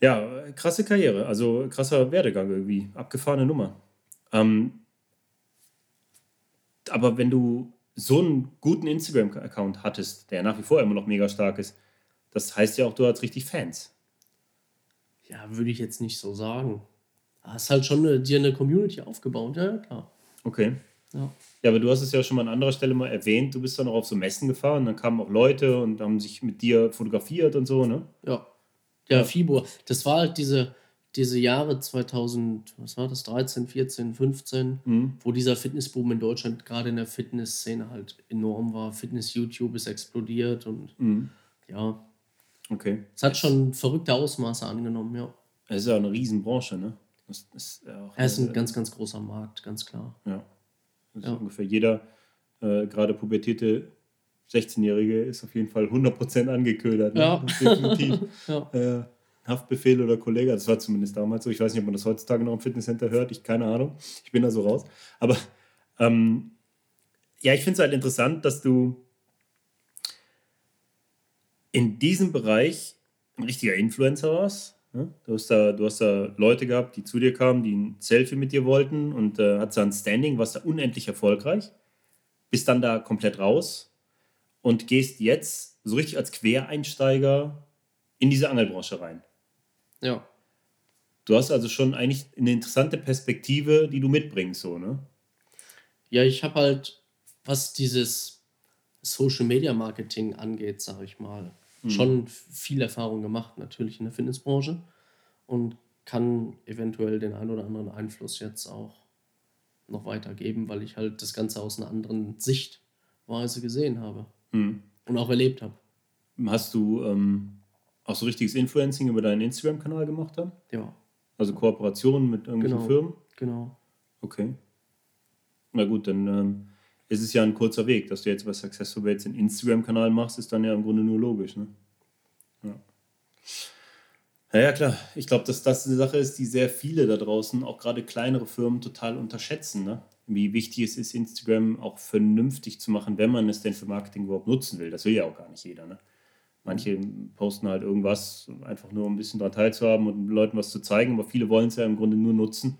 Ja, krasse Karriere, also krasser Werdegang irgendwie, abgefahrene Nummer. Ähm, aber wenn du so einen guten Instagram-Account hattest, der nach wie vor immer noch mega stark ist, das heißt ja auch, du hast richtig Fans.
Ja, würde ich jetzt nicht so sagen. Hast halt schon eine, dir eine Community aufgebaut, ja, klar.
Okay. Ja. ja, aber du hast es ja schon mal an anderer Stelle mal erwähnt, du bist dann auch auf so Messen gefahren, dann kamen auch Leute und haben sich mit dir fotografiert und so, ne?
Ja. Ja, Fibur. Das war halt diese, diese Jahre 2000, was war das, 13, 14, 15, mhm. wo dieser Fitnessboom in Deutschland gerade in der Fitnessszene halt enorm war. Fitness-YouTube ist explodiert und mhm. ja. Okay. Es hat schon verrückte Ausmaße angenommen, ja.
Es ist ja eine Riesenbranche, ne?
Das ist ja auch es ist ein ganz, ganz großer Markt, ganz klar.
Ja. Ja. ungefähr jeder, äh, gerade pubertierte 16-Jährige ist auf jeden Fall 100% angeködert. Ne? Ja. Definitiv. ja. Äh, Haftbefehl oder Kollege, das war zumindest damals so. Ich weiß nicht, ob man das heutzutage noch im Fitnesscenter hört. Ich keine Ahnung. Ich bin da so raus. Aber ähm, ja, ich finde es halt interessant, dass du in diesem Bereich ein richtiger Influencer warst. Ne? Du, hast da, du hast da Leute gehabt, die zu dir kamen, die ein Selfie mit dir wollten und äh, hattest da ein Standing, warst da unendlich erfolgreich. Bist dann da komplett raus und gehst jetzt so richtig als Quereinsteiger in diese Angelbranche rein. Ja. Du hast also schon eigentlich eine interessante Perspektive, die du mitbringst, so, ne?
Ja, ich habe halt, was dieses Social Media Marketing angeht, sage ich mal, mhm. schon viel Erfahrung gemacht, natürlich in der Fitnessbranche und kann eventuell den ein oder anderen Einfluss jetzt auch noch weitergeben, weil ich halt das Ganze aus einer anderen Sichtweise gesehen habe mhm. und auch erlebt habe.
Hast du ähm, auch so richtiges Influencing über deinen Instagram-Kanal gemacht dann? Ja. Also Kooperationen mit irgendwelchen
genau.
Firmen?
Genau.
Okay. Na gut, dann ähm, ist es ja ein kurzer Weg, dass du jetzt bei Successful Bates einen Instagram-Kanal machst, ist dann ja im Grunde nur logisch, ne? Ja. Ja, ja, klar. Ich glaube, dass das eine Sache ist, die sehr viele da draußen, auch gerade kleinere Firmen, total unterschätzen. Ne? Wie wichtig es ist, Instagram auch vernünftig zu machen, wenn man es denn für Marketing überhaupt nutzen will. Das will ja auch gar nicht jeder. Ne? Manche posten halt irgendwas, einfach nur um ein bisschen daran teilzuhaben und Leuten was zu zeigen, aber viele wollen es ja im Grunde nur nutzen,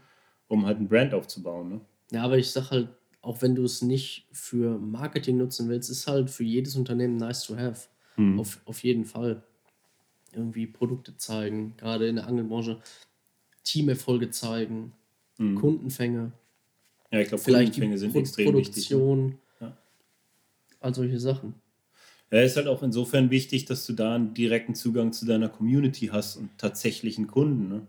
um halt ein Brand aufzubauen. Ne?
Ja, aber ich sag halt, auch wenn du es nicht für Marketing nutzen willst, ist halt für jedes Unternehmen nice to have. Mhm. Auf, auf jeden Fall. Irgendwie Produkte zeigen, gerade in der Angelbranche, Teamerfolge zeigen, mhm. Kundenfänge. Ja, ich glaube, Kundenfänge sind Pro extrem Produktion, wichtig. Ne? Ja. All solche Sachen.
Ja, ist halt auch insofern wichtig, dass du da einen direkten Zugang zu deiner Community hast und tatsächlichen Kunden. Ne?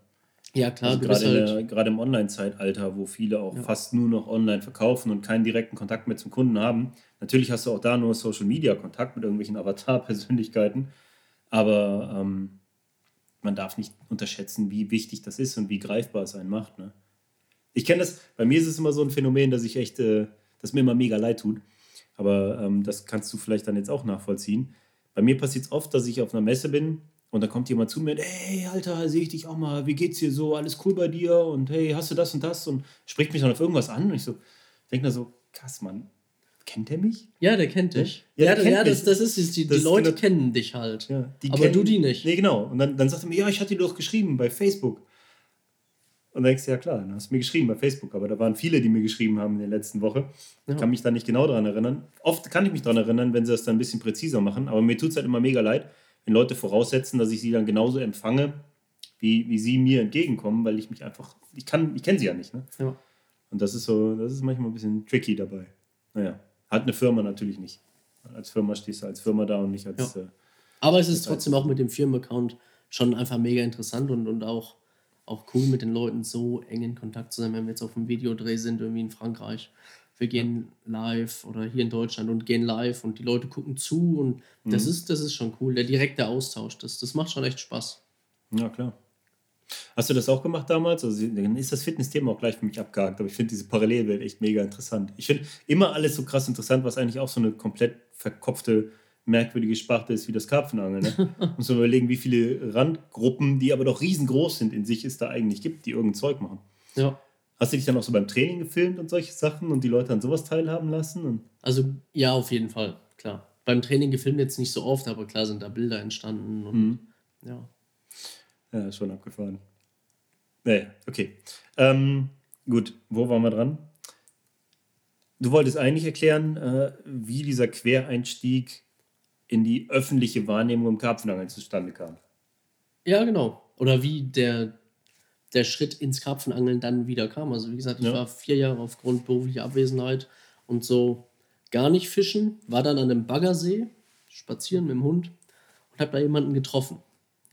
Ja, klar. Also gerade, halt gerade im Online-Zeitalter, wo viele auch ja. fast nur noch online verkaufen und keinen direkten Kontakt mehr zum Kunden haben. Natürlich hast du auch da nur Social-Media-Kontakt mit irgendwelchen Avatar-Persönlichkeiten, aber ähm, man darf nicht unterschätzen, wie wichtig das ist und wie greifbar es einen macht. Ne? Ich kenne das, bei mir ist es immer so ein Phänomen, dass ich echt, äh, das mir immer mega leid tut. Aber ähm, das kannst du vielleicht dann jetzt auch nachvollziehen. Bei mir passiert es oft, dass ich auf einer Messe bin und da kommt jemand zu mir und, hey, Alter, sehe ich dich auch mal, wie geht's dir so, alles cool bei dir und hey, hast du das und das und spricht mich dann auf irgendwas an und ich so, denke da so, krass, Mann, kennt der mich?
Ja, der kennt dich. Ja, ja, der ja das, das ist es, die, die Leute genau, kennen dich halt, ja,
aber kennen, du die nicht. Nee, genau. Und dann, dann sagt er mir, ja, ich hatte dir doch geschrieben bei Facebook. Und dann denkst du, ja klar, dann hast du mir geschrieben bei Facebook, aber da waren viele, die mir geschrieben haben in der letzten Woche. Ich kann mich da nicht genau daran erinnern. Oft kann ich mich daran erinnern, wenn sie das dann ein bisschen präziser machen, aber mir tut es halt immer mega leid, wenn Leute voraussetzen, dass ich sie dann genauso empfange, wie, wie sie mir entgegenkommen, weil ich mich einfach, ich kann, ich kenne sie ja nicht. Ne? Ja. Und das ist so, das ist manchmal ein bisschen tricky dabei. Naja, hat eine Firma natürlich nicht. Als Firma stehst du als Firma da und nicht als. Ja. Äh,
Aber es ist trotzdem auch mit dem Firmenaccount schon einfach mega interessant und, und auch, auch cool mit den Leuten so eng in Kontakt zu sein, wenn wir jetzt auf einem Videodreh sind, irgendwie in Frankreich wir gehen live oder hier in Deutschland und gehen live und die Leute gucken zu und mhm. das, ist, das ist schon cool. Der direkte Austausch, das, das macht schon echt Spaß.
Ja, klar. Hast du das auch gemacht damals? Also dann ist das Fitness-Thema auch gleich für mich abgehakt, aber ich finde diese Parallelwelt echt mega interessant. Ich finde immer alles so krass interessant, was eigentlich auch so eine komplett verkopfte, merkwürdige Sparte ist wie das Karpfenangeln. Ne? Muss man überlegen, wie viele Randgruppen, die aber doch riesengroß sind in sich, es da eigentlich gibt, die irgendein Zeug machen. Ja. Hast du dich dann auch so beim Training gefilmt und solche Sachen und die Leute an sowas teilhaben lassen?
Also ja, auf jeden Fall, klar. Beim Training gefilmt jetzt nicht so oft, aber klar sind da Bilder entstanden und mhm. ja.
Ja, schon abgefahren. Nee, okay. Ähm, gut, wo waren wir dran? Du wolltest eigentlich erklären, äh, wie dieser Quereinstieg in die öffentliche Wahrnehmung im Karpfenangeln zustande kam.
Ja, genau. Oder wie der der Schritt ins Karpfenangeln dann wieder kam. Also wie gesagt, ich ja. war vier Jahre aufgrund beruflicher Abwesenheit und so gar nicht fischen, war dann an einem Baggersee spazieren mit dem Hund und habe da jemanden getroffen.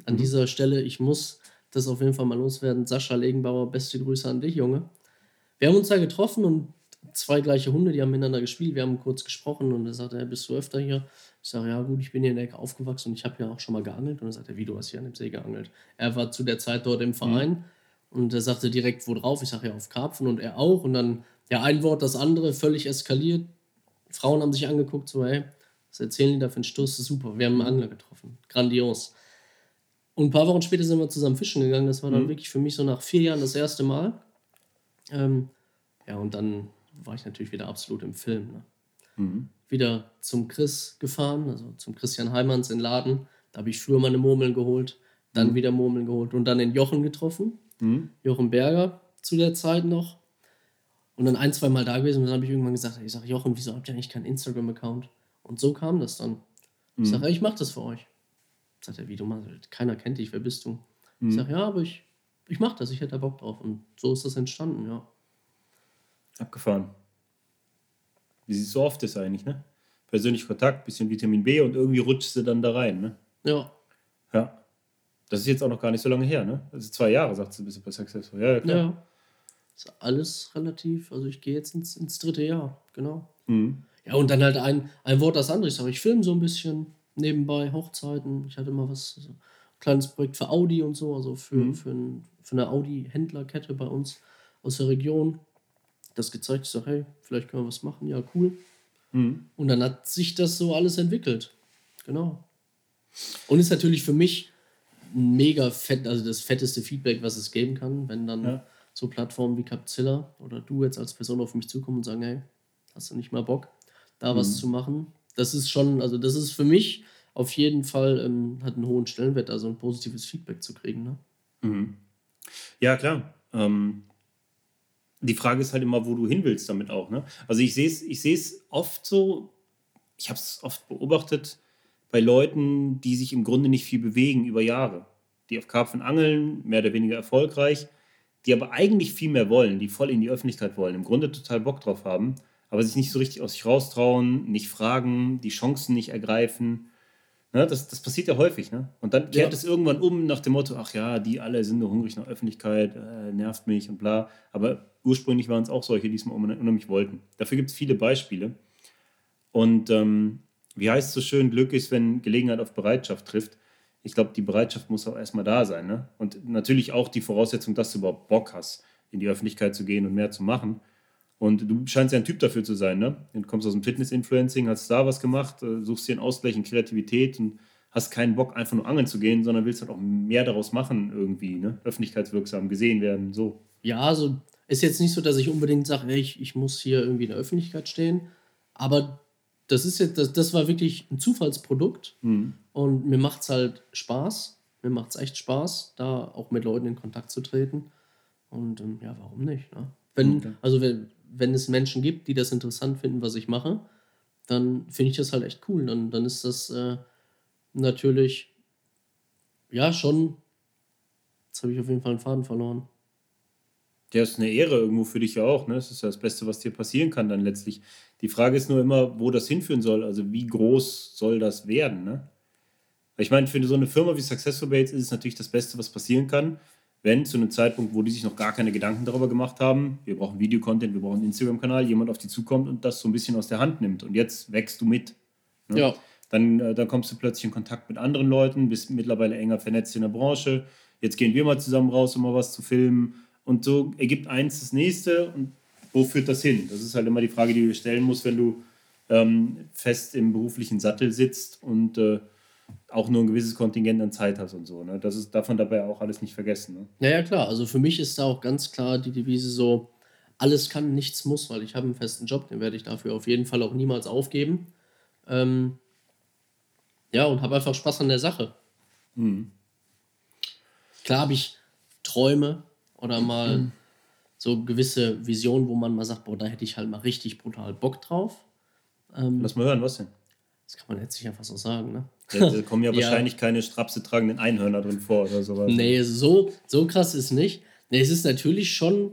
An mhm. dieser Stelle, ich muss das auf jeden Fall mal loswerden. Sascha Legenbauer, beste Grüße an dich, Junge. Wir haben uns da getroffen und zwei gleiche Hunde, die haben miteinander gespielt. Wir haben kurz gesprochen und er sagte, hey, bist du öfter hier? Ich sage, ja gut, ich bin hier in der Ecke aufgewachsen und ich habe ja auch schon mal geangelt. Und er sagte, wie, du hast hier an dem See geangelt? Er war zu der Zeit dort im Verein. Mhm und er sagte direkt, wo drauf? Ich sage ja auf Karpfen und er auch. Und dann, ja, ein Wort, das andere, völlig eskaliert. Frauen haben sich angeguckt, so, hey, was erzählen die da für einen Stoß? Super, wir haben einen Angler getroffen. Grandios. Und ein paar Wochen später sind wir zusammen fischen gegangen. Das war dann mhm. wirklich für mich so nach vier Jahren das erste Mal. Ähm, ja, und dann war ich natürlich wieder absolut im Film. Ne? Mhm. Wieder zum Chris gefahren, also zum Christian Heimanns in Laden. Da habe ich früher meine Murmeln geholt, dann mhm. wieder Murmeln geholt und dann den Jochen getroffen. Mhm. Jochen Berger zu der Zeit noch. Und dann ein, zwei Mal da gewesen und dann habe ich irgendwann gesagt, ich sage, Jochen, wieso habt ihr eigentlich keinen Instagram-Account? Und so kam das dann. Mhm. Ich sage, ich mache das für euch. Sagt er, wie du machst, keiner kennt dich, wer bist du? Mhm. Ich sage, ja, aber ich, ich mache das, ich hätte da Bock drauf. Und so ist das entstanden, ja.
Abgefahren. Wie es so oft ist eigentlich, ne? Persönlich Kontakt, bisschen Vitamin B und irgendwie rutschst du dann da rein, ne? Ja. Ja. Das ist jetzt auch noch gar nicht so lange her, ne? Also zwei Jahre, sagt sie, bist du bei Successful. Ja, klar. Ja.
Ist alles relativ, also ich gehe jetzt ins, ins dritte Jahr, genau. Mhm. Ja, und dann halt ein, ein Wort das andere. Ich sage, ich filme so ein bisschen nebenbei, Hochzeiten. Ich hatte mal was, so ein kleines Projekt für Audi und so, also für, mhm. für, ein, für eine Audi-Händlerkette bei uns aus der Region. Das gezeigt, ich sage, hey, vielleicht können wir was machen, ja, cool. Mhm. Und dann hat sich das so alles entwickelt. Genau. Und ist natürlich für mich mega fett, also das fetteste Feedback, was es geben kann, wenn dann
Ja.
so Plattformen wie Capzilla oder du jetzt als Person auf mich zukommen und sagen, hey, hast du nicht mal Bock, da was
Mhm.
zu machen? Das ist schon, also das ist für mich auf jeden Fall, ähm, hat einen hohen Stellenwert, also ein positives Feedback zu kriegen. Ne?
Mhm. Ja, klar. Ähm, die Frage ist halt immer, wo du hin willst damit auch. Ne? Also ich sehe es ich seh's oft so, ich habe es oft beobachtet bei Leuten, die sich im Grunde nicht viel bewegen über Jahre. Die auf Karpfen angeln, mehr oder weniger erfolgreich, die aber eigentlich viel mehr wollen, die voll in die Öffentlichkeit wollen, im Grunde total Bock drauf haben, aber sich nicht so richtig aus sich raustrauen, nicht fragen, die Chancen nicht ergreifen. Ne, das, das passiert ja häufig. Ne? Und dann kehrt
Ja.
es irgendwann um nach dem Motto, ach ja, die alle sind nur hungrig nach Öffentlichkeit, äh, nervt mich und bla. Aber ursprünglich waren es auch solche, die es mal unheim- unheimlich wollten. Dafür gibt es viele Beispiele. Und ähm, wie heißt es so schön, Glück ist, wenn Gelegenheit auf Bereitschaft trifft. Ich glaube, die Bereitschaft muss auch erstmal da sein. Ne? Und natürlich auch die Voraussetzung, dass du überhaupt Bock hast, in die Öffentlichkeit zu gehen und mehr zu machen. Und du scheinst ja ein Typ dafür zu sein, ne? Du kommst aus dem Fitness-Influencing, hast da was gemacht, äh, suchst dir einen Ausgleich in Kreativität und hast keinen Bock, einfach nur angeln zu gehen, sondern willst halt auch mehr daraus machen irgendwie, ne? Öffentlichkeitswirksam gesehen werden, so.
Ja, also ist jetzt nicht so, dass ich unbedingt sage, ich, ich muss hier irgendwie in der Öffentlichkeit stehen, aber das ist jetzt, das, das war wirklich ein Zufallsprodukt
Mhm.
und mir macht es halt Spaß. Mir macht es echt Spaß, da auch mit Leuten in Kontakt zu treten. Und ähm, ja, warum nicht? Ne? Wenn,
Okay.
Also wenn, wenn es Menschen gibt, die das interessant finden, was ich mache, dann finde ich das halt echt cool. Dann, dann ist das äh, natürlich ja schon. Jetzt habe ich auf jeden Fall einen Faden verloren.
Ja, ist eine Ehre irgendwo für dich ja auch, ne? Das ist ja das Beste, was dir passieren kann dann letztlich. Die Frage ist nur immer, wo das hinführen soll, also wie groß soll das werden, ne? Ich meine, für so eine Firma wie Successful Baits ist es natürlich das Beste, was passieren kann, wenn zu einem Zeitpunkt, wo die sich noch gar keine Gedanken darüber gemacht haben, wir brauchen Videocontent, wir brauchen einen Instagram-Kanal, jemand auf die zukommt und das so ein bisschen aus der Hand nimmt. Und jetzt wächst du mit. Ne?
Ja.
Dann, äh, dann kommst du plötzlich in Kontakt mit anderen Leuten, bist mittlerweile enger vernetzt in der Branche. Jetzt gehen wir mal zusammen raus, um mal was zu filmen. Und so ergibt eins das nächste. Und wo führt das hin? Das ist halt immer die Frage, die du dir stellen musst, wenn du ähm, fest im beruflichen Sattel sitzt und äh, auch nur ein gewisses Kontingent an Zeit hast und so. Ne? Das ist, darf man dabei auch alles nicht vergessen. Ne?
Ja, ja, klar. Also für mich ist da auch ganz klar die Devise so, alles kann, nichts muss, weil ich habe einen festen Job, den werde ich dafür auf jeden Fall auch niemals aufgeben. Ähm, ja, und habe einfach Spaß an der Sache.
Mhm.
Klar habe ich Träume oder mal so gewisse Visionen, wo man mal sagt, boah, da hätte ich halt mal richtig brutal Bock drauf. Ähm,
Lass mal hören, was denn?
das kann man jetzt nicht einfach so sagen, ne?
Da, da kommen ja
Ja.
wahrscheinlich keine Strapse tragenden Einhörner drin vor oder sowas.
Nee, so, so krass ist nicht. Nee, es ist natürlich schon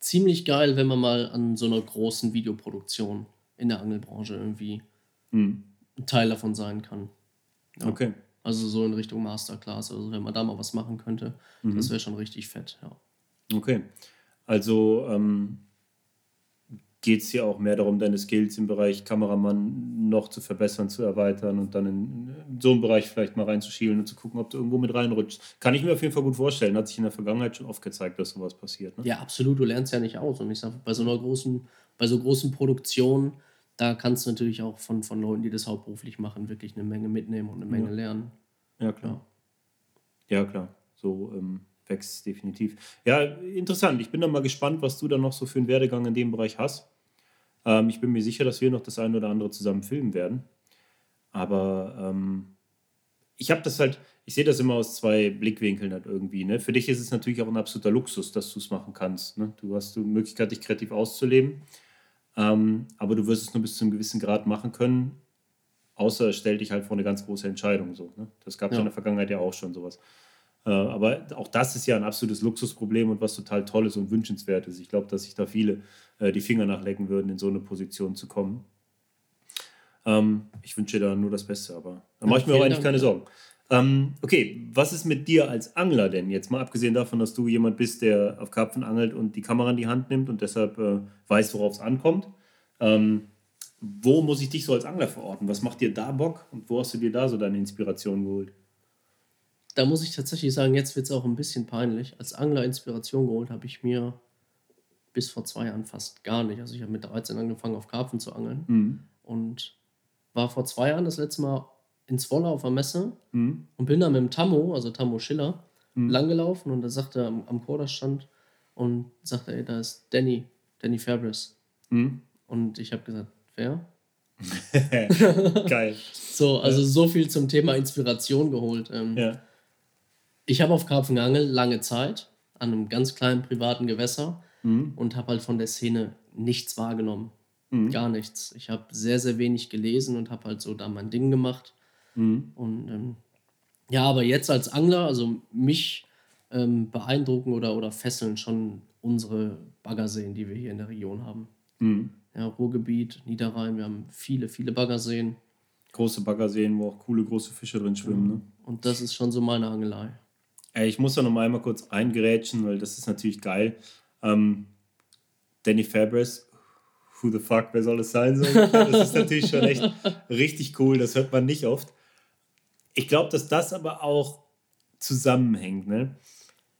ziemlich geil, wenn man mal an so einer großen Videoproduktion in der Angelbranche irgendwie
Mhm.
ein Teil davon sein kann. Ja.
Okay.
Also so in Richtung Masterclass, also wenn man da mal was machen könnte,
Mhm.
das wäre schon richtig fett, ja.
Okay. Also ähm, geht es hier auch mehr darum, deine Skills im Bereich Kameramann noch zu verbessern, zu erweitern und dann in, in so einen Bereich vielleicht mal reinzuschielen und zu gucken, ob du irgendwo mit reinrutschst. Kann ich mir auf jeden Fall gut vorstellen. Hat sich in der Vergangenheit schon oft gezeigt, dass sowas passiert. Ne?
Ja, absolut, du lernst ja nicht aus. Und ich sage, bei so einer großen, bei so großen Produktionen, da kannst du natürlich auch von, von Leuten, die das hauptberuflich machen, wirklich eine Menge mitnehmen und eine Menge
Ja.
lernen.
Ja, klar. Ja, klar. So ähm, wächst es definitiv. Ja, interessant. Ich bin dann mal gespannt, was du dann noch so für einen Werdegang in dem Bereich hast. Ähm, ich bin mir sicher, dass wir noch das eine oder andere zusammen filmen werden. Aber ähm, ich habe das halt, ich sehe das immer aus zwei Blickwinkeln halt irgendwie. Ne? Für dich ist es natürlich auch ein absoluter Luxus, dass du es machen kannst. Ne? Du hast die Möglichkeit, dich kreativ auszuleben. Ähm, aber du wirst es nur bis zu einem gewissen Grad machen können, außer es stellt dich halt vor eine ganz große Entscheidung. So, ne? Das gab es
Ja.
in der Vergangenheit ja auch schon sowas. Äh, aber auch das ist ja ein absolutes Luxusproblem und was total Tolles und wünschenswertes. Ich glaube, dass sich da viele äh, die Finger nachlecken würden, in so eine Position zu kommen. Ähm, ich wünsche dir da nur das Beste, aber da
Ja,
mache ich mir auch eigentlich
Dank.
keine Sorgen. Ähm, okay, was ist mit dir als Angler denn? Jetzt mal abgesehen davon, dass du jemand bist, der auf Karpfen angelt und die Kamera in die Hand nimmt und deshalb äh, weiß, worauf es ankommt. Ähm, wo muss ich dich so als Angler verorten? Was macht dir da Bock und wo hast du dir da so deine Inspiration geholt?
Da muss ich tatsächlich sagen, jetzt wird es auch ein bisschen peinlich. Als Angler Inspiration geholt habe ich mir bis vor zwei Jahren fast gar nicht. Also ich habe mit 13 angefangen, auf Karpfen zu angeln
Mhm.
und war vor zwei Jahren das letzte Mal in Zwolle auf der Messe
Mhm.
und bin da mit dem Tammo, also Tammo Schiller,
Mhm.
langgelaufen und da sagte er am, am Korderstand und sagte, ey, da ist Danny, Danny Fabris.
Mhm.
Und ich habe gesagt, wer?
Geil.
So, also so viel zum Thema Inspiration geholt. Ähm,
Ja.
Ich habe auf Karpfen geangelt lange Zeit an einem ganz kleinen privaten Gewässer
Mhm.
und habe halt von der Szene nichts wahrgenommen.
Mhm.
Gar nichts. Ich habe sehr, sehr wenig gelesen und habe halt so da mein Ding gemacht.
Mhm.
Und ähm, ja, aber jetzt als Angler, also mich ähm, beeindrucken oder, oder fesseln schon unsere Baggerseen, die wir hier in der Region haben.
Mhm.
Ja, Ruhrgebiet, Niederrhein, wir haben viele, viele Baggerseen.
Große Baggerseen, wo auch coole große Fische drin schwimmen. Ne?
Und das ist schon so meine Angelei.
Ey, ich muss da noch mal einmal kurz eingerätschen, weil das ist natürlich geil. Ähm, Danny Fabris, who the fuck, wer soll es sein? So? Das ist natürlich schon echt richtig cool, das hört man nicht oft. Ich glaube, dass das aber auch zusammenhängt, ne?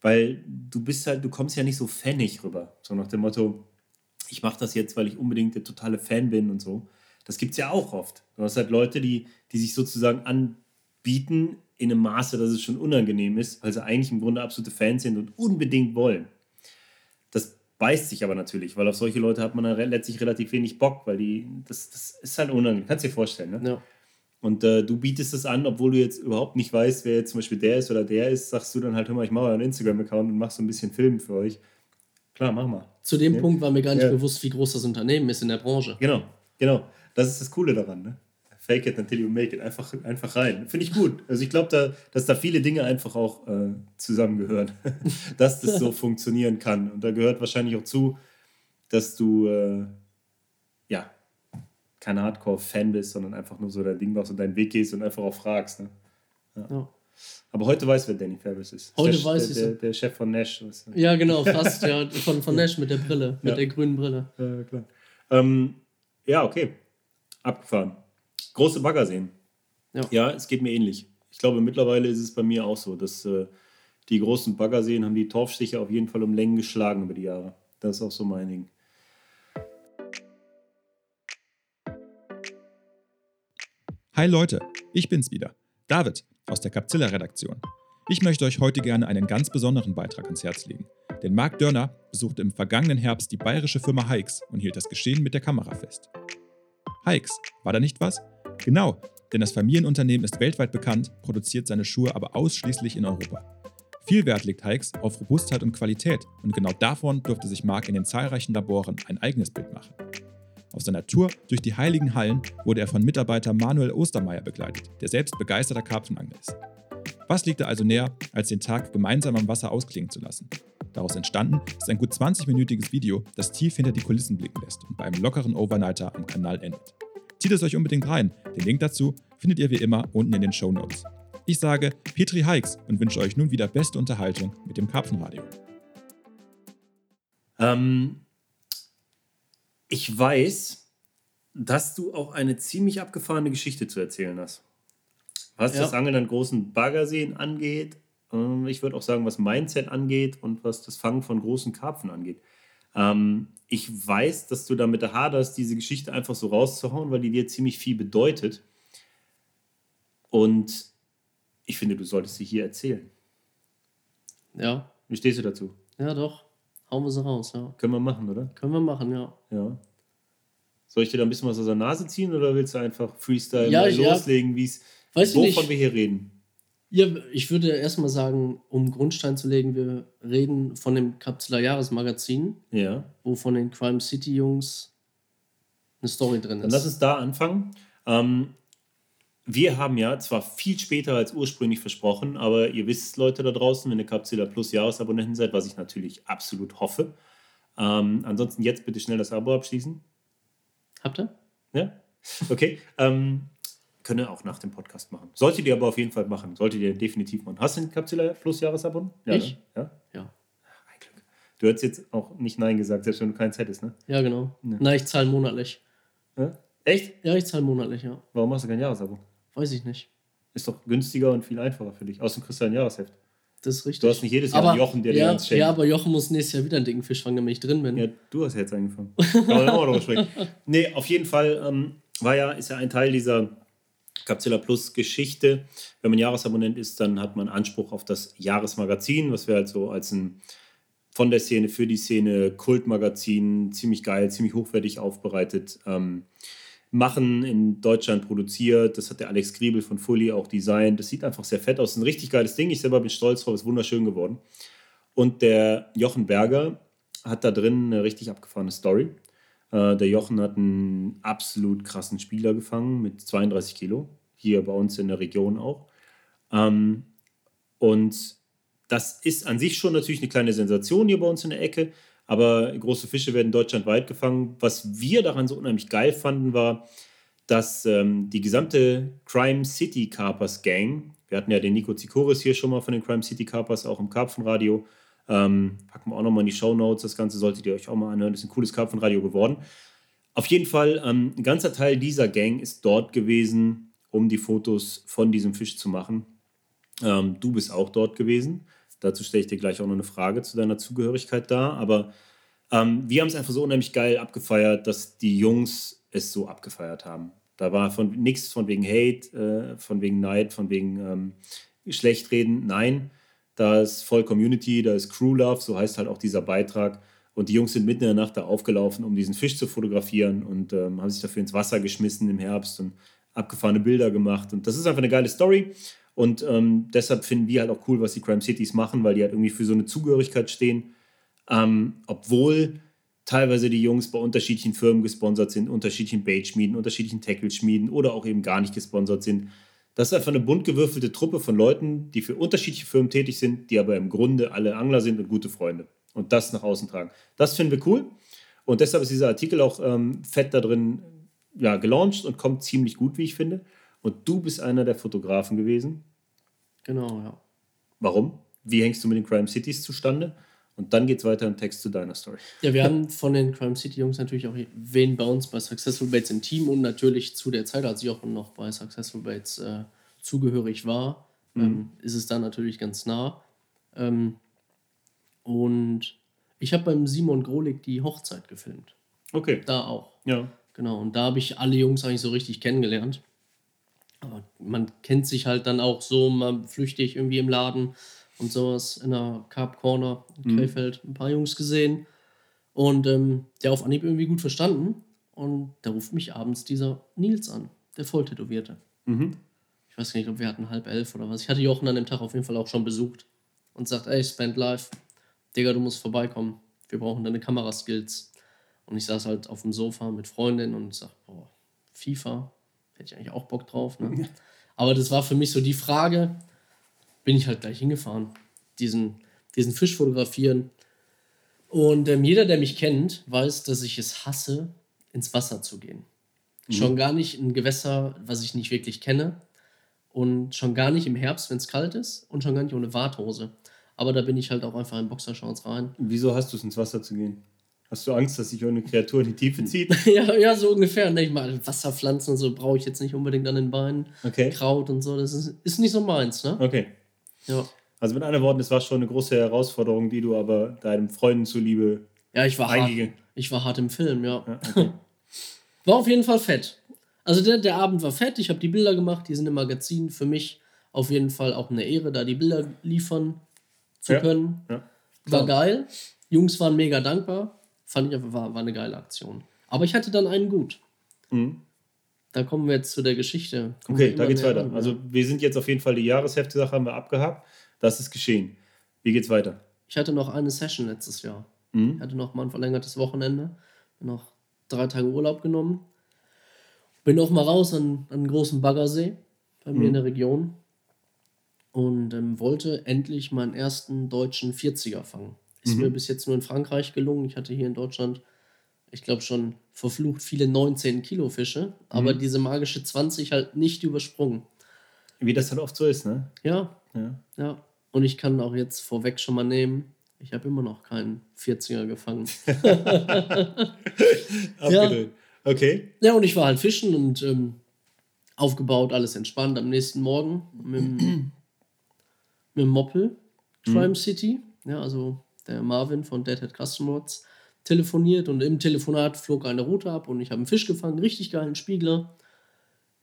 Weil du bist halt, du kommst ja nicht so fanig rüber. So nach dem Motto, ich mache das jetzt, weil ich unbedingt der totale Fan bin und so. Das gibt es ja auch oft. Du hast halt Leute, die, die sich sozusagen anbieten in einem Maße, dass es schon unangenehm ist, weil sie eigentlich im Grunde absolute Fans sind und unbedingt wollen. Das beißt sich aber natürlich, weil auf solche Leute hat man dann letztlich relativ wenig Bock, weil die, das, das ist halt unangenehm. Kannst dir vorstellen, ne?
Ja.
Und äh, du bietest es an, obwohl du jetzt überhaupt nicht weißt, wer jetzt zum Beispiel der ist oder der ist, sagst du dann halt, hör mal, ich mache einen Instagram-Account und mach so ein bisschen Film für euch. Klar, mach mal.
Zu dem
Ja.
Punkt war mir gar nicht
Ja.
bewusst, wie groß das Unternehmen ist in der Branche.
Genau, genau. Das ist das Coole daran, ne? Fake it until you make it. Einfach, einfach rein. Finde ich gut. Also ich glaube, da, dass da viele Dinge einfach auch äh, zusammengehören, dass das so funktionieren kann. Und da gehört wahrscheinlich auch zu, dass du äh, ja kein Hardcore-Fan bist, sondern einfach nur so dein Ding machst und deinen Weg gehst und einfach auch fragst. Ne?
Ja.
Aber heute weiß, wer Danny Ferris ist.
Heute
der,
weiß
der,
ich's.
der, der Chef von Nash. weißt du?
Ja, genau, fast, ja. Von, von Nash mit der Brille, mit
Ja.
der grünen Brille.
Ja, klar. Ähm, ja, okay. Abgefahren. Große Baggerseen.
Ja.
ja, es geht mir ähnlich. Ich glaube, mittlerweile ist es bei mir auch so, dass äh, die großen Baggerseen haben die Torfstiche auf jeden Fall um Längen geschlagen über die Jahre. Das ist auch so mein Ding.
Hi Leute, ich bin's wieder, David aus der Capzilla-Redaktion. Ich möchte euch heute gerne einen ganz besonderen Beitrag ans Herz legen. Denn Marc Dörner besuchte im vergangenen Herbst die bayerische Firma Hikes und hielt das Geschehen mit der Kamera fest. Hikes, war da nicht was? Genau, denn das Familienunternehmen ist weltweit bekannt, produziert seine Schuhe aber ausschließlich in Europa. Viel Wert legt Hikes auf Robustheit und Qualität und genau davon durfte sich Marc in den zahlreichen Laboren ein eigenes Bild machen. Auf seiner Tour durch die Heiligen Hallen wurde er von Mitarbeiter Manuel Ostermeier begleitet, der selbst begeisterter Karpfenangler ist. Was liegt da also näher, als den Tag gemeinsam am Wasser ausklingen zu lassen? Daraus entstanden ist ein gut 20-minütiges Video, das tief hinter die Kulissen blicken lässt und bei einem lockeren Overnighter am Kanal endet. Zieht es euch unbedingt rein, den Link dazu findet ihr wie immer unten in den Show Notes. Ich sage Petri Hikes und wünsche euch nun wieder beste Unterhaltung mit dem Karpfenradio.
Ähm, ich weiß, dass du auch eine ziemlich abgefahrene Geschichte zu erzählen hast. Was
Ja.
das Angeln an großen Baggerseen angeht, ähm, ich würde auch sagen, was Mindset angeht und was das Fangen von großen Karpfen angeht. Ähm, ich weiß, dass du damit haderst, diese Geschichte einfach so rauszuhauen, weil die dir ziemlich viel bedeutet. Und ich finde, du solltest sie hier erzählen.
Ja,
Wie stehst du dazu?
ja doch. Hauen wir sie raus, ja.
Können wir machen, oder?
Können wir machen, ja.
Ja. Soll ich dir da ein bisschen was aus der Nase ziehen oder willst du einfach Freestyle
Ja,
mal
ich- ja.
loslegen, wie es wovon wir hier reden?
Ja, ich würde erstmal sagen, um Grundstein zu legen, wir reden von dem Kapzeler Jahresmagazin,
Ja.
wo von den Crime City Jungs eine Story drin
Dann lass
ist.
uns da anfangen. Ähm, wir haben ja zwar viel später als ursprünglich versprochen, aber ihr wisst, Leute da draußen, wenn ihr Capsula Plus Jahresabonnenten seid, was ich natürlich absolut hoffe. Ähm, ansonsten jetzt bitte schnell das Abo abschließen.
Habt ihr?
Ja? Okay. ähm, können wir auch nach dem Podcast machen. Solltet ihr aber auf jeden Fall machen. Solltet ihr definitiv machen. Hast du den Capsula Plus Jahresabon? Ja,
Ich?
Ne? Ja?
Ja.
Ein Glück. Du hättest jetzt auch nicht Nein gesagt, selbst wenn du keins hättest, ne?
Ja, genau.
Ja.
Na, ich zahle monatlich.
Ja? Echt?
Ja, ich zahle monatlich, ja.
Warum hast du kein Jahresabo?
Weiß ich nicht.
Ist doch günstiger und viel einfacher für dich. Außerdem kriegst du ein Jahresheft.
Das ist richtig.
Du hast nicht jedes Jahr
aber,
einen Jochen, der dir
ja,
eins schenkt.
ja, aber Jochen muss nächstes Jahr wieder einen dicken Fisch fangen, damit ich drin bin.
Ja, du hast jetzt angefangen. Kann man auch drüber sprechen. Nee, auf jeden Fall ähm, war ja, ist ja ein Teil dieser Capzilla Plus Geschichte. Wenn man Jahresabonnent ist, dann hat man Anspruch auf das Jahresmagazin, was wir halt so als ein von der Szene für die Szene Kultmagazin, ziemlich geil, ziemlich hochwertig aufbereitet, ähm, machen, in Deutschland produziert. Das hat der Alex Griebel von Fully auch designt. Das sieht einfach sehr fett aus. Ein richtig geiles Ding. Ich selber bin stolz drauf, ist wunderschön geworden. Und der Jochen Berger hat da drin eine richtig abgefahrene Story. Äh, der Jochen hat einen absolut krassen Spieler gefangen mit 32 Kilo, hier bei uns in der Region auch. Ähm, und das ist an sich schon natürlich eine kleine Sensation hier bei uns in der Ecke, aber große Fische werden deutschlandweit gefangen. Was wir daran so unheimlich geil fanden, war, dass ähm, die gesamte Crime City Carpers Gang, wir hatten ja den Nico Zikoris hier schon mal von den Crime City Carpers, auch im Karpfenradio, ähm, packen wir auch nochmal in die Show Notes. Das Ganze solltet ihr euch auch mal anhören. Das ist ein cooles Karpfenradio geworden. Auf jeden Fall, ähm, ein ganzer Teil dieser Gang ist dort gewesen, um die Fotos von diesem Fisch zu machen. Ähm, du bist auch dort gewesen. Dazu stelle ich dir gleich auch noch eine Frage zu deiner Zugehörigkeit da. Aber ähm, wir haben es einfach so unheimlich geil abgefeiert, dass die Jungs es so abgefeiert haben. Da war von nichts von wegen Hate, äh, von wegen Neid, von wegen ähm, Schlechtreden. Nein, da ist voll Community, da ist Crew Love, so heißt halt auch dieser Beitrag. Und die Jungs sind mitten in der Nacht da aufgelaufen, um diesen Fisch zu fotografieren und ähm, haben sich dafür ins Wasser geschmissen im Herbst und abgefahrene Bilder gemacht. Und das ist einfach eine geile Story. Und ähm, deshalb finden wir halt auch cool, was die Crime Cities machen, weil die halt irgendwie für so eine Zugehörigkeit stehen. Ähm, obwohl teilweise die Jungs bei unterschiedlichen Firmen gesponsert sind, unterschiedlichen Bait-Schmieden, unterschiedlichen Tackle-Schmieden oder auch eben gar nicht gesponsert sind. Das ist einfach eine bunt gewürfelte Truppe von Leuten, die für unterschiedliche Firmen tätig sind, die aber im Grunde alle Angler sind und gute Freunde. Und das nach außen tragen. Das finden wir cool. Und deshalb ist dieser Artikel auch ähm, fett da drin ja, gelauncht und kommt ziemlich gut, wie ich finde. Und du bist einer der Fotografen gewesen.
Genau, ja.
Warum? Wie hängst du mit den Crime Cities zustande? Und dann geht es weiter im Text zu deiner Story.
Ja, wir haben von den Crime City Jungs natürlich auch wen bei uns bei Successful Baits im Team und natürlich zu der Zeit, als ich auch noch bei Successful Baits äh, zugehörig war, mhm. ähm, ist es da natürlich ganz nah. Ähm, und ich habe beim Simon Grolik die Hochzeit gefilmt.
Okay.
Da auch.
Ja.
Genau, und da habe ich alle Jungs eigentlich so richtig kennengelernt. Aber man kennt sich halt dann auch so, man flüchtig irgendwie im Laden und sowas in der Carp Corner in mhm. Krefeld ein paar Jungs gesehen und ähm, der auf Anhieb irgendwie gut verstanden. Und da ruft mich abends dieser Nils an, der Volltätowierte.
Mhm.
Ich weiß nicht, ob wir hatten halb elf oder was. Ich hatte Jochen an dem Tag auf jeden Fall auch schon besucht und sagt, ey, Spend Live, Digga, du musst vorbeikommen. Wir brauchen deine Kameraskills. Und ich saß halt auf dem Sofa mit Freundin und sag, boah, FIFA, hätte ich eigentlich auch Bock drauf. Ne? Aber das war für mich so die Frage, bin ich halt gleich hingefahren, diesen, diesen Fisch fotografieren. Und ähm, jeder, der mich kennt, weiß, dass ich es hasse, ins Wasser zu gehen. Mhm. Schon gar nicht in Gewässer, was ich nicht wirklich kenne. Und schon gar nicht im Herbst, wenn es kalt ist. Und schon gar nicht ohne Warthose. Aber da bin ich halt auch einfach in Boxershorts rein.
Wieso hast du es ins Wasser zu gehen? Hast du Angst, dass sich irgendeine Kreatur in die Tiefe zieht?
ja, ja, so ungefähr. Ne, ich mal Wasserpflanzen und so brauche ich jetzt nicht unbedingt an den Beinen.
Okay.
Kraut und so, das ist, ist nicht so meins, ne?
Okay.
Ja.
Also mit anderen Worten, es war schon eine große Herausforderung, die du aber deinen Freunden zuliebe
ja, ich war hart. Ich war hart im Film, ja. ja okay. war auf jeden Fall fett. Also der, der Abend war fett, ich habe die Bilder gemacht, die sind im Magazin. Für mich auf jeden Fall auch eine Ehre, da die Bilder liefern zu
ja.
können.
Ja.
War geil. Jungs waren mega dankbar. Fand ich einfach, war, war eine geile Aktion. Aber ich hatte dann einen gut.
Mhm.
Da kommen wir jetzt zu der Geschichte. Kommen
okay, da geht's weiter. An, also wir sind jetzt auf jeden Fall die Jahreshefte-Sache haben wir abgehakt. Das ist geschehen. Wie geht's weiter?
Ich hatte noch eine Session letztes Jahr.
Mhm.
Ich hatte noch mal ein verlängertes Wochenende. Noch drei Tage Urlaub genommen. Bin auch mal raus an, an einen großen Baggersee bei mir mhm. in der Region. Und ähm, wollte endlich meinen ersten deutschen 40er fangen. Ist mhm. mir bis jetzt nur in Frankreich gelungen. Ich hatte hier in Deutschland ich glaube schon verflucht viele 19 Kilo Fische, aber mhm. diese magische 20 halt nicht übersprungen.
Wie das halt oft so ist, ne?
Ja.
Ja.
ja. Und ich kann auch jetzt vorweg schon mal nehmen, ich habe immer noch keinen 40er gefangen.
ja. Okay.
Ja, und ich war halt fischen und ähm, aufgebaut, alles entspannt. Am nächsten Morgen mit, mit dem Moppel, Crime mhm. City, ja, also der Marvin von Deadhead Custom Rods, telefoniert und im Telefonat flog eine Route ab und ich habe einen Fisch gefangen, richtig geilen Spiegler.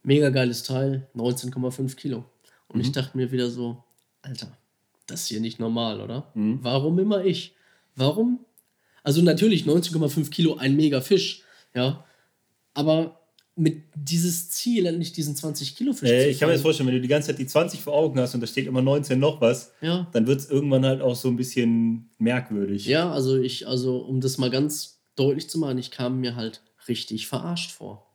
Mega geiles Teil, 19,5 Kilo. Und
Mhm.
ich dachte mir wieder so, Alter, das ist hier nicht normal, oder?
Mhm.
Warum immer ich? Warum? Also natürlich 19,5 Kilo, ein mega Fisch, ja. Aber mit dieses Ziel, endlich diesen 20 Kilo Fisch
Äh, ich kann mir das vorstellen, wenn du die ganze Zeit die 20 vor Augen hast und da steht immer 19 noch was,
ja,
dann wird es irgendwann halt auch so ein bisschen merkwürdig.
Ja, also ich, also um das mal ganz deutlich zu machen, ich kam mir halt richtig verarscht vor.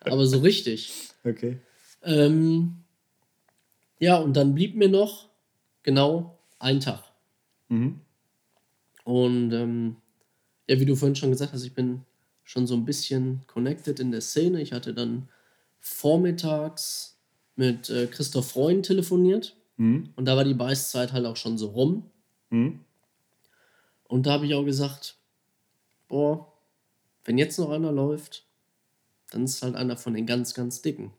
Aber so richtig.
Okay.
Ähm, ja, und dann blieb mir noch genau ein Tag.
Mhm.
Und ähm, ja, wie du vorhin schon gesagt hast, ich bin schon so ein bisschen connected in der Szene. Ich hatte dann vormittags mit äh, Christoph Freund telefoniert
Mhm.
und da war die Beißzeit halt auch schon so rum.
Mhm.
Und da habe ich auch gesagt, boah, wenn jetzt noch einer läuft, dann ist halt einer von den ganz, ganz dicken.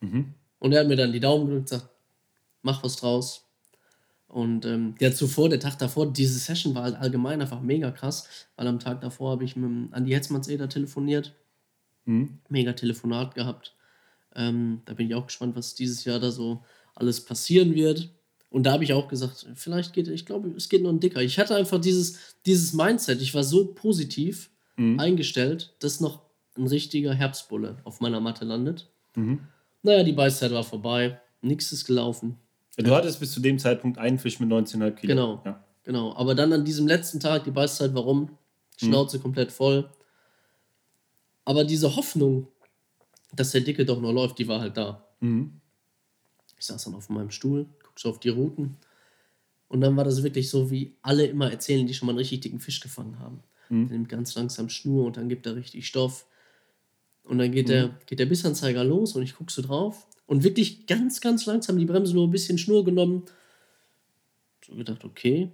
Mhm.
Und er hat mir dann die Daumen gedrückt und gesagt, mach was draus. Und ähm, ja, zuvor, der Tag davor, diese Session war halt allgemein einfach mega krass, weil am Tag davor habe ich mit Andi Hetzmannseder telefoniert,
Mhm.
mega Telefonat gehabt. Ähm, da bin ich auch gespannt, was dieses Jahr da so alles passieren wird. Und da habe ich auch gesagt, vielleicht geht, ich glaube, es geht noch ein dicker. Ich hatte einfach dieses, dieses Mindset, ich war so positiv
Mhm.
eingestellt, dass noch ein richtiger Herbstbulle auf meiner Matte landet.
Mhm.
Naja, die Beißzeit war vorbei, nichts ist gelaufen.
Du hattest bis zu dem Zeitpunkt einen Fisch mit 19,5 Kilo.
Genau.
Ja.
Genau, aber dann an diesem letzten Tag, die Beißzeit, warum? Schnauze komplett voll. Aber diese Hoffnung, dass der Dicke doch noch läuft, die war halt da.
Mhm.
Ich saß dann auf meinem Stuhl, guck so auf die Routen. Und dann war das wirklich so, wie alle immer erzählen, die schon mal einen richtig dicken Fisch gefangen haben.
Mhm.
Der nimmt ganz langsam Schnur und dann gibt er richtig Stoff. Und dann geht, der, geht der Bissanzeiger los und ich gucke so drauf. Und wirklich ganz, ganz langsam die Bremse nur ein bisschen Schnur genommen. So gedacht, okay,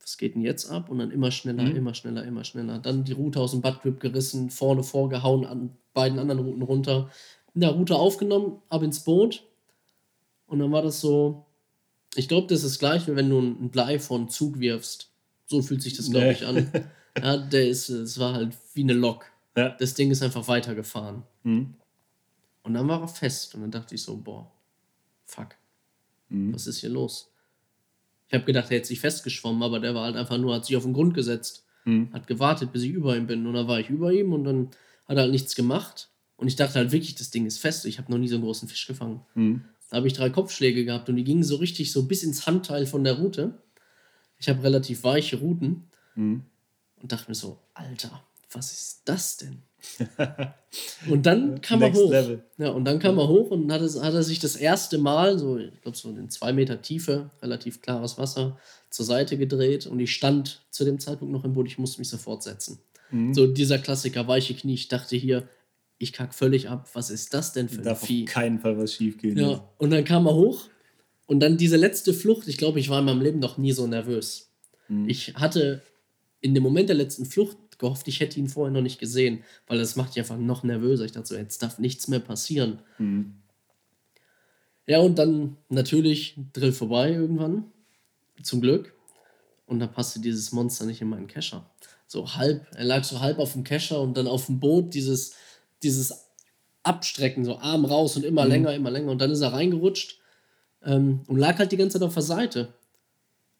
was geht denn jetzt ab? Und dann immer schneller,
Mhm.
immer schneller, immer schneller. Dann die Route aus dem Buttgrip gerissen, vorne vorgehauen, an beiden anderen Routen runter. In der Route aufgenommen, ab ins Boot. Und dann war das so, ich glaube, das ist gleich, wie wenn du ein Blei von Zug wirfst. So fühlt sich das, glaube
Nee.
ich, an. Ja, der ist, es war halt wie eine Lok.
Ja.
Das Ding ist einfach weitergefahren.
Mhm.
Und dann war er fest. Und dann dachte ich so, boah, fuck,
Mhm.
was ist hier los? Ich habe gedacht, er hätte sich festgeschwommen, aber der war halt einfach nur, hat sich auf den Grund gesetzt,
Mhm.
hat gewartet, bis ich über ihm bin. Und dann war ich über ihm und dann hat er halt nichts gemacht. Und ich dachte halt wirklich, das Ding ist fest. Ich habe noch nie so einen großen Fisch gefangen.
Mhm.
Da habe ich drei Kopfschläge gehabt und die gingen so richtig so bis ins Handteil von der Route. Ich habe relativ weiche Routen
Mhm.
und dachte mir so, Alter, was ist das denn? und dann kam er hoch.
level.
Ja, und dann kam er hoch und hat, es, hat er sich das erste Mal, so, ich glaube, so in zwei Meter Tiefe, relativ klares Wasser, zur Seite gedreht und ich stand zu dem Zeitpunkt noch im Boot, ich musste mich sofort setzen.
Mhm.
So dieser Klassiker, weiche Knie, ich dachte hier, ich kack völlig ab, was ist das denn für ein
Darf auf
Vieh?
keinen Fall was schief gehen.
Ja, und dann kam er hoch und dann diese letzte Flucht. Ich glaube, ich war in meinem Leben noch nie so nervös.
Mhm.
Ich hatte in dem Moment der letzten Flucht gehofft, ich hätte ihn vorher noch nicht gesehen, weil das macht dich einfach noch nervöser. Ich dachte so, jetzt darf nichts mehr passieren.
Mhm.
Ja, und dann natürlich Drill vorbei irgendwann. Zum Glück. Und da passte dieses Monster nicht in meinen Kescher. So halb, er lag so halb auf dem Kescher und dann auf dem Boot dieses, dieses Abstrecken, so Arm raus und immer
Mhm.
länger, immer länger. Und dann ist er reingerutscht ähm, und lag halt die ganze Zeit auf der Seite.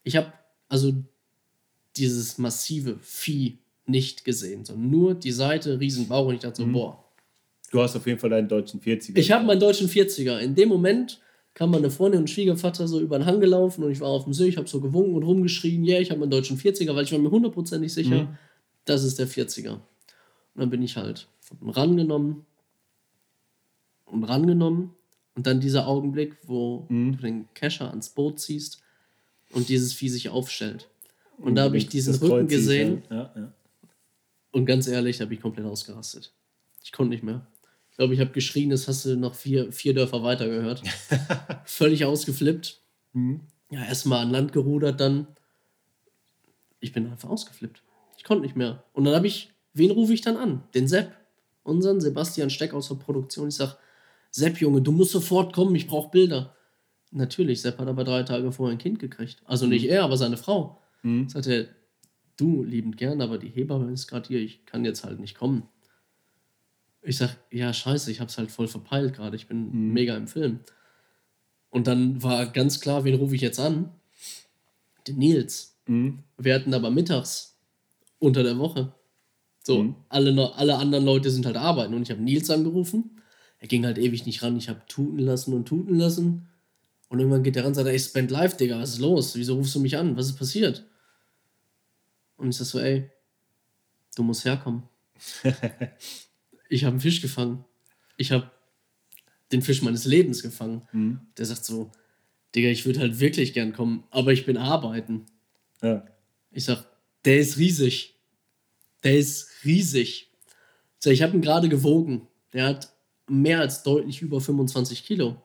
Ich habe also dieses massive Vieh nicht gesehen, sondern nur die Seite, Riesenbauch und ich dachte so,
Mhm.
boah,
Du hast auf jeden Fall deinen deutschen 40er.
ich habe meinen deutschen 40er. In dem Moment kam meine Freundin und Schwiegervater so über den Hang gelaufen und ich war auf dem See, ich habe so gewunken und rumgeschrien, yeah, ich habe meinen deutschen 40er, weil ich war mir hundertprozentig sicher,
Mhm.
das ist der 40er. Und dann bin ich halt rangenommen und rangenommen und dann dieser Augenblick, wo
Mhm.
du den Kescher ans Boot ziehst und dieses Vieh sich aufstellt. Und da habe ich diesen Rücken gesehen
Ja, ja.
Und ganz ehrlich, da habe ich komplett ausgerastet. Ich konnte nicht mehr. Ich glaube, ich habe geschrien, das hast du noch vier, vier Dörfer weiter gehört. Völlig ausgeflippt.
Mhm.
Ja, erstmal an Land gerudert, dann. Ich bin einfach ausgeflippt. Ich konnte nicht mehr. Und dann habe ich, wen rufe ich dann an? Den Sepp. Unseren Sebastian Steck aus der Produktion. Ich sage, Sepp, Junge, du musst sofort kommen, ich brauche Bilder. Natürlich, Sepp hat aber drei Tage vorher ein Kind gekriegt. Also nicht er, aber seine Frau.
Mhm.
Sagt er, du liebend gern, aber die Hebamme ist gerade hier, ich kann jetzt halt nicht kommen. Ich sag, ja, scheiße, ich hab's halt voll verpeilt gerade. Ich bin
Mhm.
mega im Film. Und dann war ganz klar, wen rufe ich jetzt an? Den Nils.
Mhm.
Wir hatten aber mittags unter der Woche. So,
Mhm.
alle, alle anderen Leute sind halt arbeiten und ich habe Nils angerufen. Er ging halt ewig nicht ran. Ich habe tuten lassen und tuten lassen. Und irgendwann geht der ran und sagt, ey, Spend Live, Digga, was ist los? Wieso rufst du mich an? Was ist passiert? Und ich sag so, ey, du musst herkommen. ich habe einen Fisch gefangen. Ich habe den Fisch meines Lebens gefangen.
Mhm.
Der sagt so, Digga, ich würde halt wirklich gern kommen, aber ich bin arbeiten.
Ja.
Ich sag, der ist riesig. Der ist riesig. Ich, sag, ich habe ihn gerade gewogen. Der hat mehr als deutlich über 25 Kilo.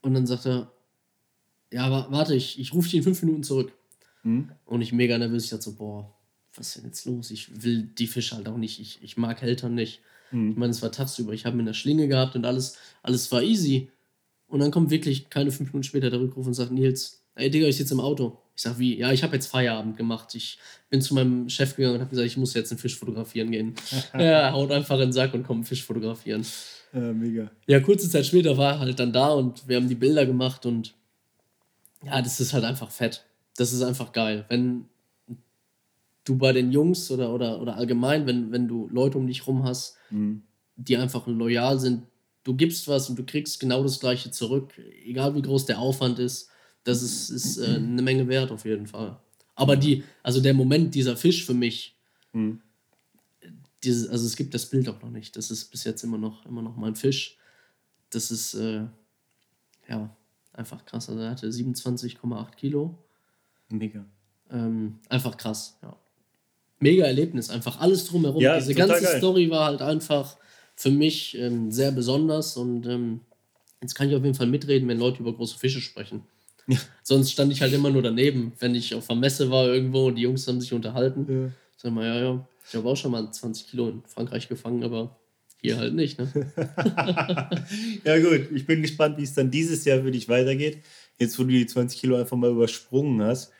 Und dann sagt er, ja, wa- warte, ich, ich rufe dich in fünf Minuten zurück.
Mhm.
Und ich mega nervös. Ich dachte so, boah, was ist denn jetzt los? Ich will die Fische halt auch nicht. Ich, ich mag Hältern nicht. Ich
Mhm.
meine, es war tagsüber. Ich habe ihn in der Schlinge gehabt und alles, alles war easy. Und dann kommt wirklich keine fünf Minuten später der Rückruf und sagt, Nils, ey Digga, ich sitze im Auto. Ich sag, wie? Ja, ich habe jetzt Feierabend gemacht. Ich bin zu meinem Chef gegangen und habe gesagt, ich muss jetzt einen Fisch fotografieren gehen. ja, haut einfach in den Sack und kommt einen Fisch fotografieren.
ja, mega.
Ja, kurze Zeit später war er halt dann da und wir haben die Bilder gemacht und ja, das ist halt einfach fett. Das ist einfach geil. Wenn du bei den Jungs oder, oder, oder allgemein, wenn, wenn du Leute um dich rum hast,
Mhm.
die einfach loyal sind, du gibst was und du kriegst genau das Gleiche zurück, egal wie groß der Aufwand ist, das ist, ist äh, eine Menge wert auf jeden Fall. Aber die, also der Moment dieser Fisch für mich,
Mhm.
dieses, also es gibt das Bild auch noch nicht. Das ist bis jetzt immer noch, immer noch mein Fisch. Das ist, äh, ja, einfach krass. Also er hatte 27,8 Kilo.
Mega.
Ähm, einfach krass, ja. Mega Erlebnis, einfach alles drumherum.
Ja,
Diese ganze
geil.
Story war halt einfach für mich ähm, sehr besonders und ähm, jetzt kann ich auf jeden Fall mitreden, wenn Leute über große Fische sprechen.
Ja.
Sonst stand ich halt immer nur daneben, wenn ich auf einer Messe war irgendwo und die Jungs haben sich unterhalten.
Ja.
Sag mal, ja, ja, ich habe auch schon mal 20 Kilo in Frankreich gefangen, aber hier halt nicht, ne?
ja, gut. Ich bin gespannt, wie es dann dieses Jahr für dich weitergeht. Jetzt, wo du die 20 Kilo einfach mal übersprungen hast,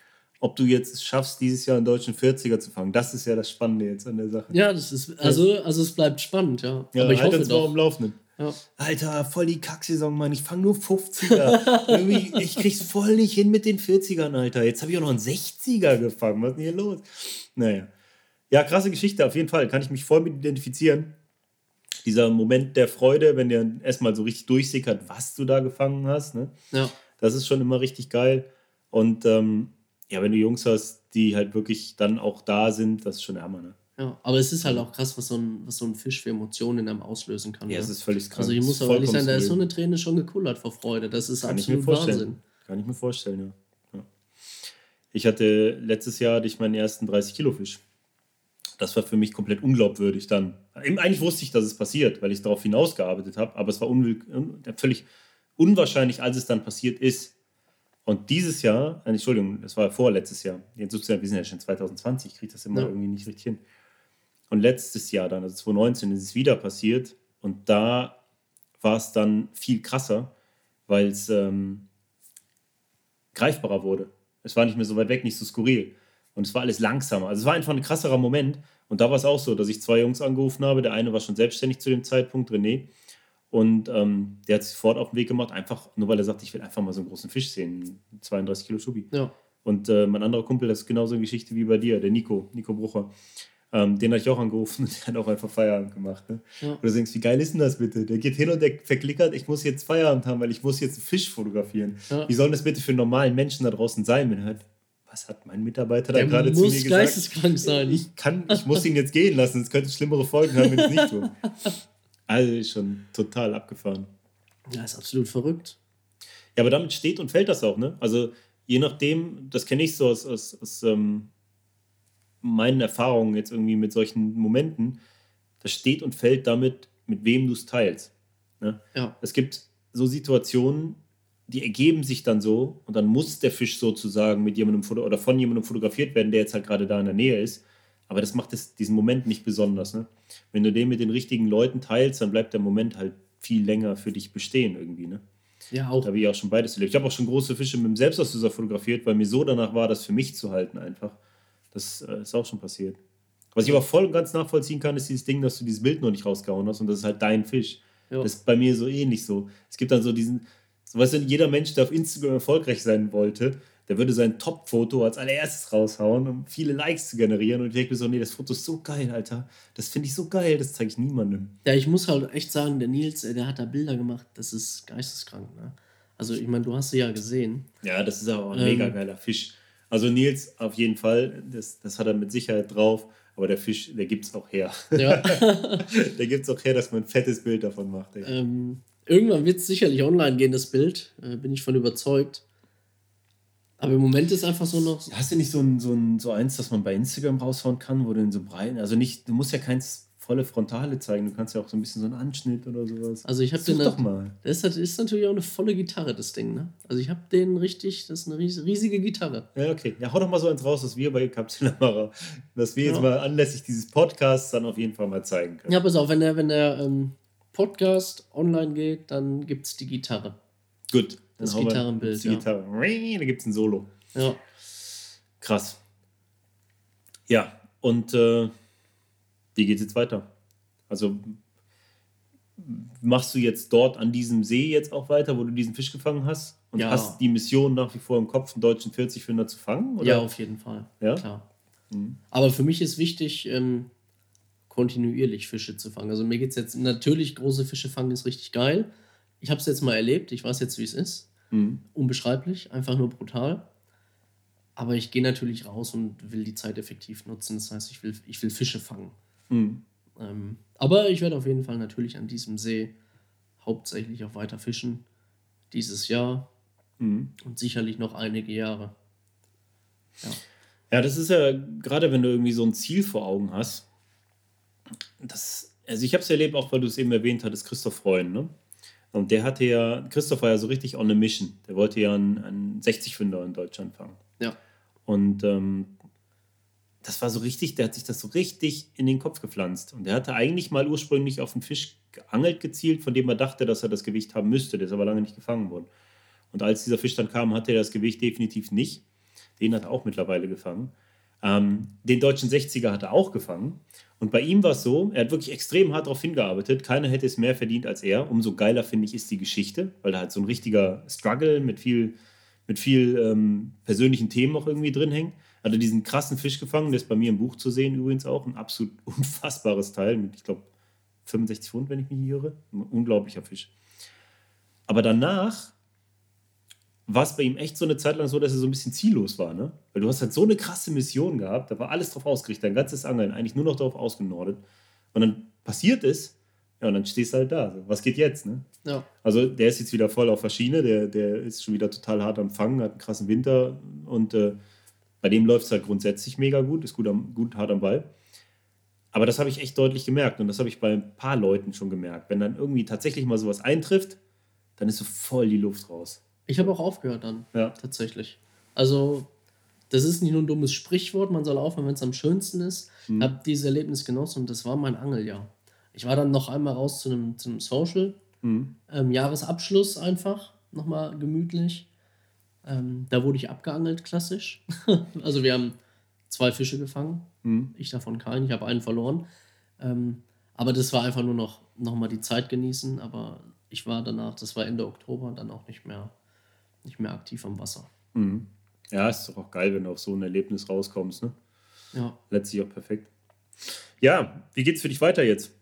ob du jetzt es schaffst, dieses Jahr einen deutschen 40er zu fangen. Das ist ja das Spannende jetzt an der Sache.
Ja, das ist, also, also es bleibt spannend, ja.
Ja,
aber ich
halt
hoffe
uns mal
doch.
am Laufenden.
Ja.
Alter, voll die Kacksaison, Mann. Ich fange nur 50er. Irgendwie, ich krieg's voll nicht hin mit den 40ern, Alter. Jetzt habe ich auch noch einen 60er gefangen. Was ist denn hier los? Naja. Ja, krasse Geschichte, auf jeden Fall. Kann ich mich voll mit identifizieren. Dieser Moment der Freude, wenn der erstmal so richtig durchsickert, was du da gefangen hast. Ne?
ja.
Das ist schon immer richtig geil. Und ähm, ja, wenn du Jungs hast, die halt wirklich dann auch da sind, das ist schon ärmer. Ne?
Ja, aber es ist halt auch krass, was so ein, was so ein Fisch für Emotionen in einem auslösen kann.
Ja,
ne?
es ist völlig krass.
Also ich muss auch ehrlich sein, da ist so eine Träne schon gekullert vor Freude. Das ist
Kann ich mir
absolut
vorstellen.
Wahnsinn.
Kann ich mir vorstellen, ja. ja. Ich hatte letztes Jahr hatte ich meinen ersten 30 Kilo Fisch. Das war für mich komplett unglaubwürdig dann. Eigentlich wusste ich, dass es passiert, weil ich darauf hinausgearbeitet habe, aber es war völlig unwahrscheinlich, als es dann passiert ist. Und dieses Jahr, äh, Entschuldigung, das war vorletztes Jahr, jetzt sozusagen, wir sind ja schon 2020, ich kriege das immer
Ja.
irgendwie nicht richtig hin. Und letztes Jahr dann, also 2019, ist es wieder passiert und da war es dann viel krasser, weil es ähm, greifbarer wurde. Es war nicht mehr so weit weg, nicht so skurril. Und es war alles langsamer. Also es war einfach ein krasserer Moment. Und da war es auch so, dass ich zwei Jungs angerufen habe. Der eine war schon selbstständig zu dem Zeitpunkt, René. Und ähm, der hat sich sofort auf den Weg gemacht, einfach nur weil er sagt, ich will einfach mal so einen großen Fisch sehen. 32 Kilo Schubi.
Ja.
Und äh, mein anderer Kumpel, das ist genauso eine Geschichte wie bei dir, der Nico, Nico Brucher. Ähm, den hatte ich auch angerufen und der hat auch einfach Feierabend gemacht. Ne?
Ja.
Und du denkst, wie geil ist denn das bitte? Der geht hin und der verklickert, ich muss jetzt Feierabend haben, weil ich muss jetzt einen Fisch fotografieren.
Ja.
Wie soll das bitte für normalen Menschen da draußen sein, wenn er hört, was hat mein Mitarbeiter da
Der
gerade zu mir
muss
gesagt?
geisteskrank sein.
Ich, kann, ich muss ihn jetzt gehen lassen, es könnte schlimmere Folgen haben, wenn ich es nicht tue. Also ist schon total abgefahren.
ja, ist absolut verrückt.
Ja, aber damit steht und fällt das auch, ne? Also je nachdem, das kenne ich so aus, aus, aus ähm, meinen Erfahrungen jetzt irgendwie mit solchen Momenten, das steht und fällt damit, mit wem du es teilst. Ne?
Ja.
Es gibt so Situationen, die ergeben sich dann so und dann muss der Fisch sozusagen mit jemandem oder von jemandem fotografiert werden, der jetzt halt gerade da in der Nähe ist. Aber das macht es, diesen Moment nicht besonders. Ne? Wenn du den mit den richtigen Leuten teilst, dann bleibt der Moment halt viel länger für dich bestehen irgendwie. Ne?
Ja,
Da
auch.
habe ich auch schon beides erlebt. Ich habe auch schon große Fische mit dem Selbstauslöser fotografiert, weil mir so danach war, das für mich zu halten einfach. Das äh, ist auch schon passiert. Was ich aber voll und ganz nachvollziehen kann, ist dieses Ding, dass du dieses Bild noch nicht rausgehauen hast und das ist halt dein Fisch.
Ja.
Das ist bei mir so ähnlich so. Es gibt dann so diesen, so, weißt du, jeder Mensch, der auf Instagram erfolgreich sein wollte, der würde sein Top-Foto als allererstes raushauen, um viele Likes zu generieren. Und ich denke mir so, nee, das Foto ist so geil, Alter. Das finde ich so geil, das zeige ich niemandem.
Ja, ich muss halt echt sagen, der Nils, äh, der hat da Bilder gemacht, das ist geisteskrank. Ne? Also, ich meine, du hast sie ja gesehen.
Ja, das ist aber auch ein
Ähm.
mega geiler Fisch. Also Nils, auf jeden Fall, das, das hat er mit Sicherheit drauf. Aber der Fisch, der gibt es auch her.
Ja.
der gibt es auch her, dass man ein fettes Bild davon macht.
Ähm, irgendwann wird es sicherlich online gehen, das Bild. Äh, bin ich von überzeugt. Aber im Moment ist einfach so noch.
Hast du nicht so, ein, so, ein, so eins, das man bei Instagram raushauen kann, wo du in so breiten, also nicht, du musst ja keins volle Frontale zeigen, du kannst ja auch so ein bisschen so einen Anschnitt oder sowas.
Also ich habe den.
doch mal.
Das ist, natürlich auch eine volle Gitarre, das Ding, ne? Also ich habe den richtig, das ist eine ries- riesige Gitarre.
Ja, okay. Ja, hau doch mal so eins raus, was wir bei Kapitelmara, was wir jetzt
Ja.
mal anlässlich dieses Podcasts dann auf jeden Fall mal zeigen können.
Ja, pass auf, wenn der, wenn der ähm, Podcast online geht, dann gibt es die Gitarre.
Gut.
Das Gitarrenbild,
Die
ja.
Gitarre. Da gibt es ein Solo.
Ja.
Krass. Ja, und äh, wie geht es jetzt weiter? Also machst du jetzt dort an diesem See jetzt auch weiter, wo du diesen Fisch gefangen hast? Und
Ja.
hast die Mission nach wie vor im Kopf, einen deutschen 40-Fünder zu fangen? Oder?
Ja, auf jeden Fall.
Ja?
Klar.
Mhm.
Aber für mich ist wichtig, ähm, kontinuierlich Fische zu fangen. Also mir geht es jetzt, natürlich große Fische fangen ist richtig geil. Ich habe es jetzt mal erlebt, ich weiß jetzt, wie es ist.
Mhm.
Unbeschreiblich, einfach nur brutal. Aber ich gehe natürlich raus und will die Zeit effektiv nutzen. Das heißt, ich will, ich will Fische fangen.
Mhm.
Ähm, aber ich werde auf jeden Fall natürlich an diesem See hauptsächlich auch weiter fischen. Dieses Jahr
Mhm.
und sicherlich noch einige Jahre.
Ja, das ist ja gerade, wenn du irgendwie so ein Ziel vor Augen hast. Das, also ich habe es erlebt, auch weil du es eben erwähnt hattest, Christoph Freund, ne? Und der hatte ja, Christoph war ja so richtig on a mission. Der wollte ja einen, einen 60-Fünder in Deutschland fangen.
Ja.
Und ähm, das war so richtig, der hat sich das so richtig in den Kopf gepflanzt. Und der hatte eigentlich mal ursprünglich auf einen Fisch geangelt gezielt, von dem er dachte, dass er das Gewicht haben müsste. Der ist aber lange nicht gefangen worden. Und als dieser Fisch dann kam, hatte er das Gewicht definitiv nicht. Den hat er auch mittlerweile gefangen. Ähm, den deutschen 60er hat er auch gefangen. Und bei ihm war es so, er hat wirklich extrem hart darauf hingearbeitet. Keiner hätte es mehr verdient als er. Umso geiler, finde ich, ist die Geschichte, weil da halt so ein richtiger Struggle mit viel, mit viel ähm, persönlichen Themen auch irgendwie drin hängt. Hat er diesen krassen Fisch gefangen, der ist bei mir im Buch zu sehen übrigens auch. Ein absolut unfassbares Teil mit, ich glaube, 65 Pfund, wenn ich mich hier irre. Ein unglaublicher Fisch. Aber danach war es bei ihm echt so eine Zeit lang so, dass er so ein bisschen ziellos war, ne? Weil du hast halt so eine krasse Mission gehabt, da war alles drauf ausgerichtet, dein ganzes Angeln, eigentlich nur noch darauf ausgenordet. Und dann passiert es, ja, und dann stehst du halt da. So, was geht jetzt, ne?
Ja.
Also der ist jetzt wieder voll auf der Schiene, der, der ist schon wieder total hart am Fangen, hat einen krassen Winter und äh, bei dem läuft es halt grundsätzlich mega gut, ist gut, am, gut hart am Ball. Aber das habe ich echt deutlich gemerkt und das habe ich bei ein paar Leuten schon gemerkt. Wenn dann irgendwie tatsächlich mal sowas eintrifft, dann ist so voll die Luft raus.
Ich habe auch aufgehört dann,
Ja.
tatsächlich. Also, das ist nicht nur ein dummes Sprichwort, man soll aufhören, wenn es am schönsten ist.
Mhm.
Ich habe dieses Erlebnis genossen und das war mein Angeljahr. Ich war dann noch einmal raus zu einem, zu einem Social,
Mhm.
ähm, Jahresabschluss einfach, nochmal gemütlich. Ähm, da wurde ich abgeangelt, klassisch. also wir haben zwei Fische gefangen,
Mhm.
ich davon keinen, ich habe einen verloren. Ähm, aber das war einfach nur noch, noch mal die Zeit genießen, aber ich war danach, das war Ende Oktober, dann auch nicht mehr, nicht mehr aktiv am Wasser.
Mhm. Ja, ist doch auch geil, wenn du auf so ein Erlebnis rauskommst, ne?
Ja,
Letztlich auch perfekt. Ja, wie geht's für dich weiter jetzt?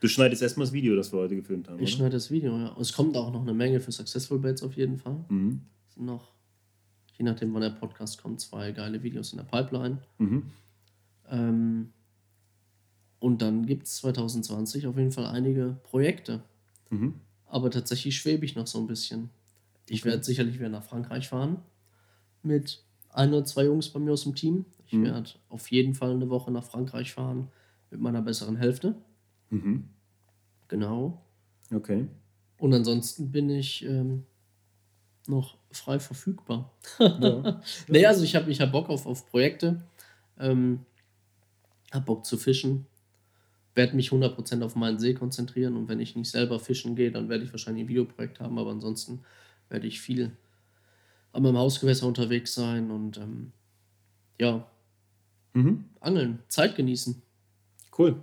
Du schneidest erstmal das Video, das wir heute gefilmt haben.
ich
oder?
schneide das Video, ja. Es kommt auch noch eine Menge für Successful Baits auf jeden Fall.
Mhm.
Es sind noch, je nachdem wann der Podcast kommt, zwei geile Videos in der Pipeline.
Mhm.
Ähm, und dann gibt es 2020 auf jeden Fall einige Projekte.
Mhm.
Aber tatsächlich schwebe ich noch so ein bisschen. Ich werde sicherlich wieder nach Frankreich fahren mit ein oder zwei Jungs bei mir aus dem Team. Ich
Mhm.
werde auf jeden Fall eine Woche nach Frankreich fahren mit meiner besseren Hälfte.
Mhm.
Genau.
Okay.
Und ansonsten bin ich ähm, noch frei verfügbar.
Ja.
Nee, also ich habe ich hab Bock auf, auf Projekte. Ähm, hab Bock zu fischen. Werde mich 100% auf meinen See konzentrieren und wenn ich nicht selber fischen gehe, dann werde ich wahrscheinlich ein Videoprojekt haben, aber ansonsten werde ich viel an meinem Hausgewässer unterwegs sein und ähm, ja,
Mhm.
Angeln, Zeit genießen.
Cool.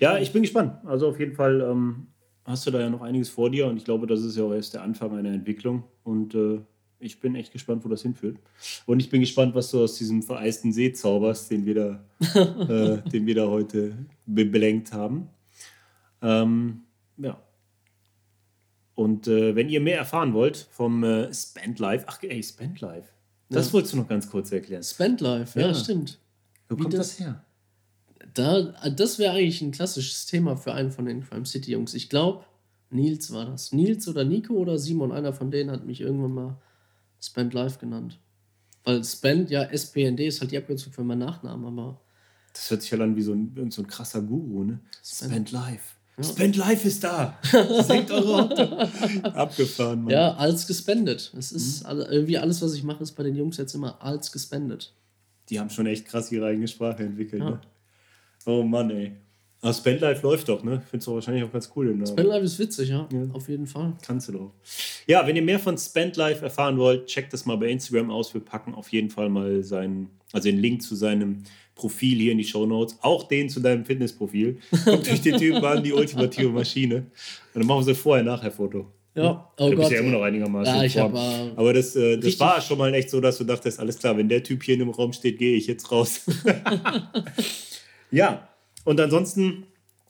Ja, ich bin gespannt. Also auf jeden Fall ähm, hast du da ja noch einiges vor dir und ich glaube, das ist ja auch erst der Anfang einer Entwicklung und äh, ich bin echt gespannt, wo das hinführt. Und ich bin gespannt, was du aus diesem vereisten See zauberst, den wir da, äh, den wir da heute be belenkt haben. Ähm, ja. Und äh, wenn ihr mehr erfahren wollt vom äh, Spend Life, ach ey, Spend Life, das
Ja.
wolltest du noch ganz kurz erklären.
Spend Life, ja,
Ja.
stimmt.
Wo
Wie
kommt
das-
das her?
Da, das wäre eigentlich ein klassisches Thema für einen von den Crime City Jungs. Ich glaube, Nils war das. Nils oder Nico oder Simon, einer von denen hat mich irgendwann mal Spend Life genannt. Weil Spend, ja, SPND ist halt die Abkürzung für meinen Nachnamen, aber
Das hört sich halt an wie so ein, so ein krasser Guru, ne?
Spend-
Spend Life.
Ja.
Spend Life ist da. Senkt eure Haupte. Abgefahren, Mann.
ja, als gespendet. Es ist alle, irgendwie alles, was ich mache, ist bei den Jungs jetzt immer als gespendet.
Die haben schon echt krass ihre eigene Sprache entwickelt,
Ja.
ne? Oh Mann, ey. Aber Spend Life läuft doch, ne? Findest du wahrscheinlich auch ganz cool den Namen.
Spend Life ist witzig, ja,
Ja.
auf jeden Fall.
Kannst du doch. Ja, wenn ihr mehr von Spend Life erfahren wollt, checkt das mal bei Instagram aus. Wir packen auf jeden Fall mal seinen, also den Link zu seinem Profil hier in die Show Notes. Auch den zu deinem Fitnessprofil. Guckt euch den Typen an, die ultimative Maschine. Und dann machen wir so ein Vorher-Nachher-Foto.
Ja, oh
du bist
Gott.
ja immer noch einigermaßen
Ja,
in
ich
Form.
hab, äh,
Aber das, äh, das war schon mal echt so, dass du dachtest, alles klar, wenn der Typ hier in dem Raum steht, gehe ich jetzt raus. ja, und ansonsten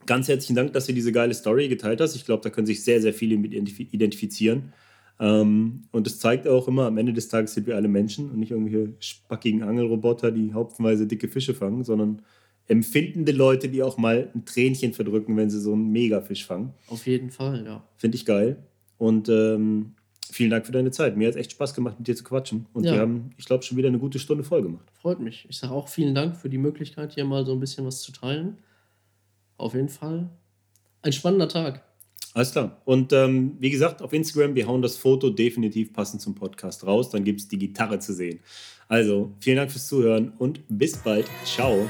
ganz herzlichen Dank, dass du diese geile Story geteilt hast. Ich glaube, da können sich sehr, sehr viele mit identif- identifizieren. Ähm, und es zeigt auch immer, am Ende des Tages sind wir alle Menschen und nicht irgendwelche spackigen Angelroboter, die hauptweise dicke Fische fangen, sondern empfindende Leute, die auch mal ein Tränchen verdrücken, wenn sie so einen Megafisch fangen.
Auf jeden Fall, ja.
Finde ich geil. Und ähm, vielen Dank für deine Zeit. Mir hat es echt Spaß gemacht, mit dir zu quatschen. Und
Ja.
wir haben, ich glaube, schon wieder eine gute Stunde voll gemacht.
Freut mich. Ich sage auch vielen Dank für die Möglichkeit, hier mal so ein bisschen was zu teilen. Auf jeden Fall ein spannender Tag.
Alles klar. Und ähm, wie gesagt, auf Instagram, wir hauen das Foto definitiv passend zum Podcast raus. Dann gibt es die Gitarre zu sehen. Also, vielen Dank fürs Zuhören und bis bald. Ciao.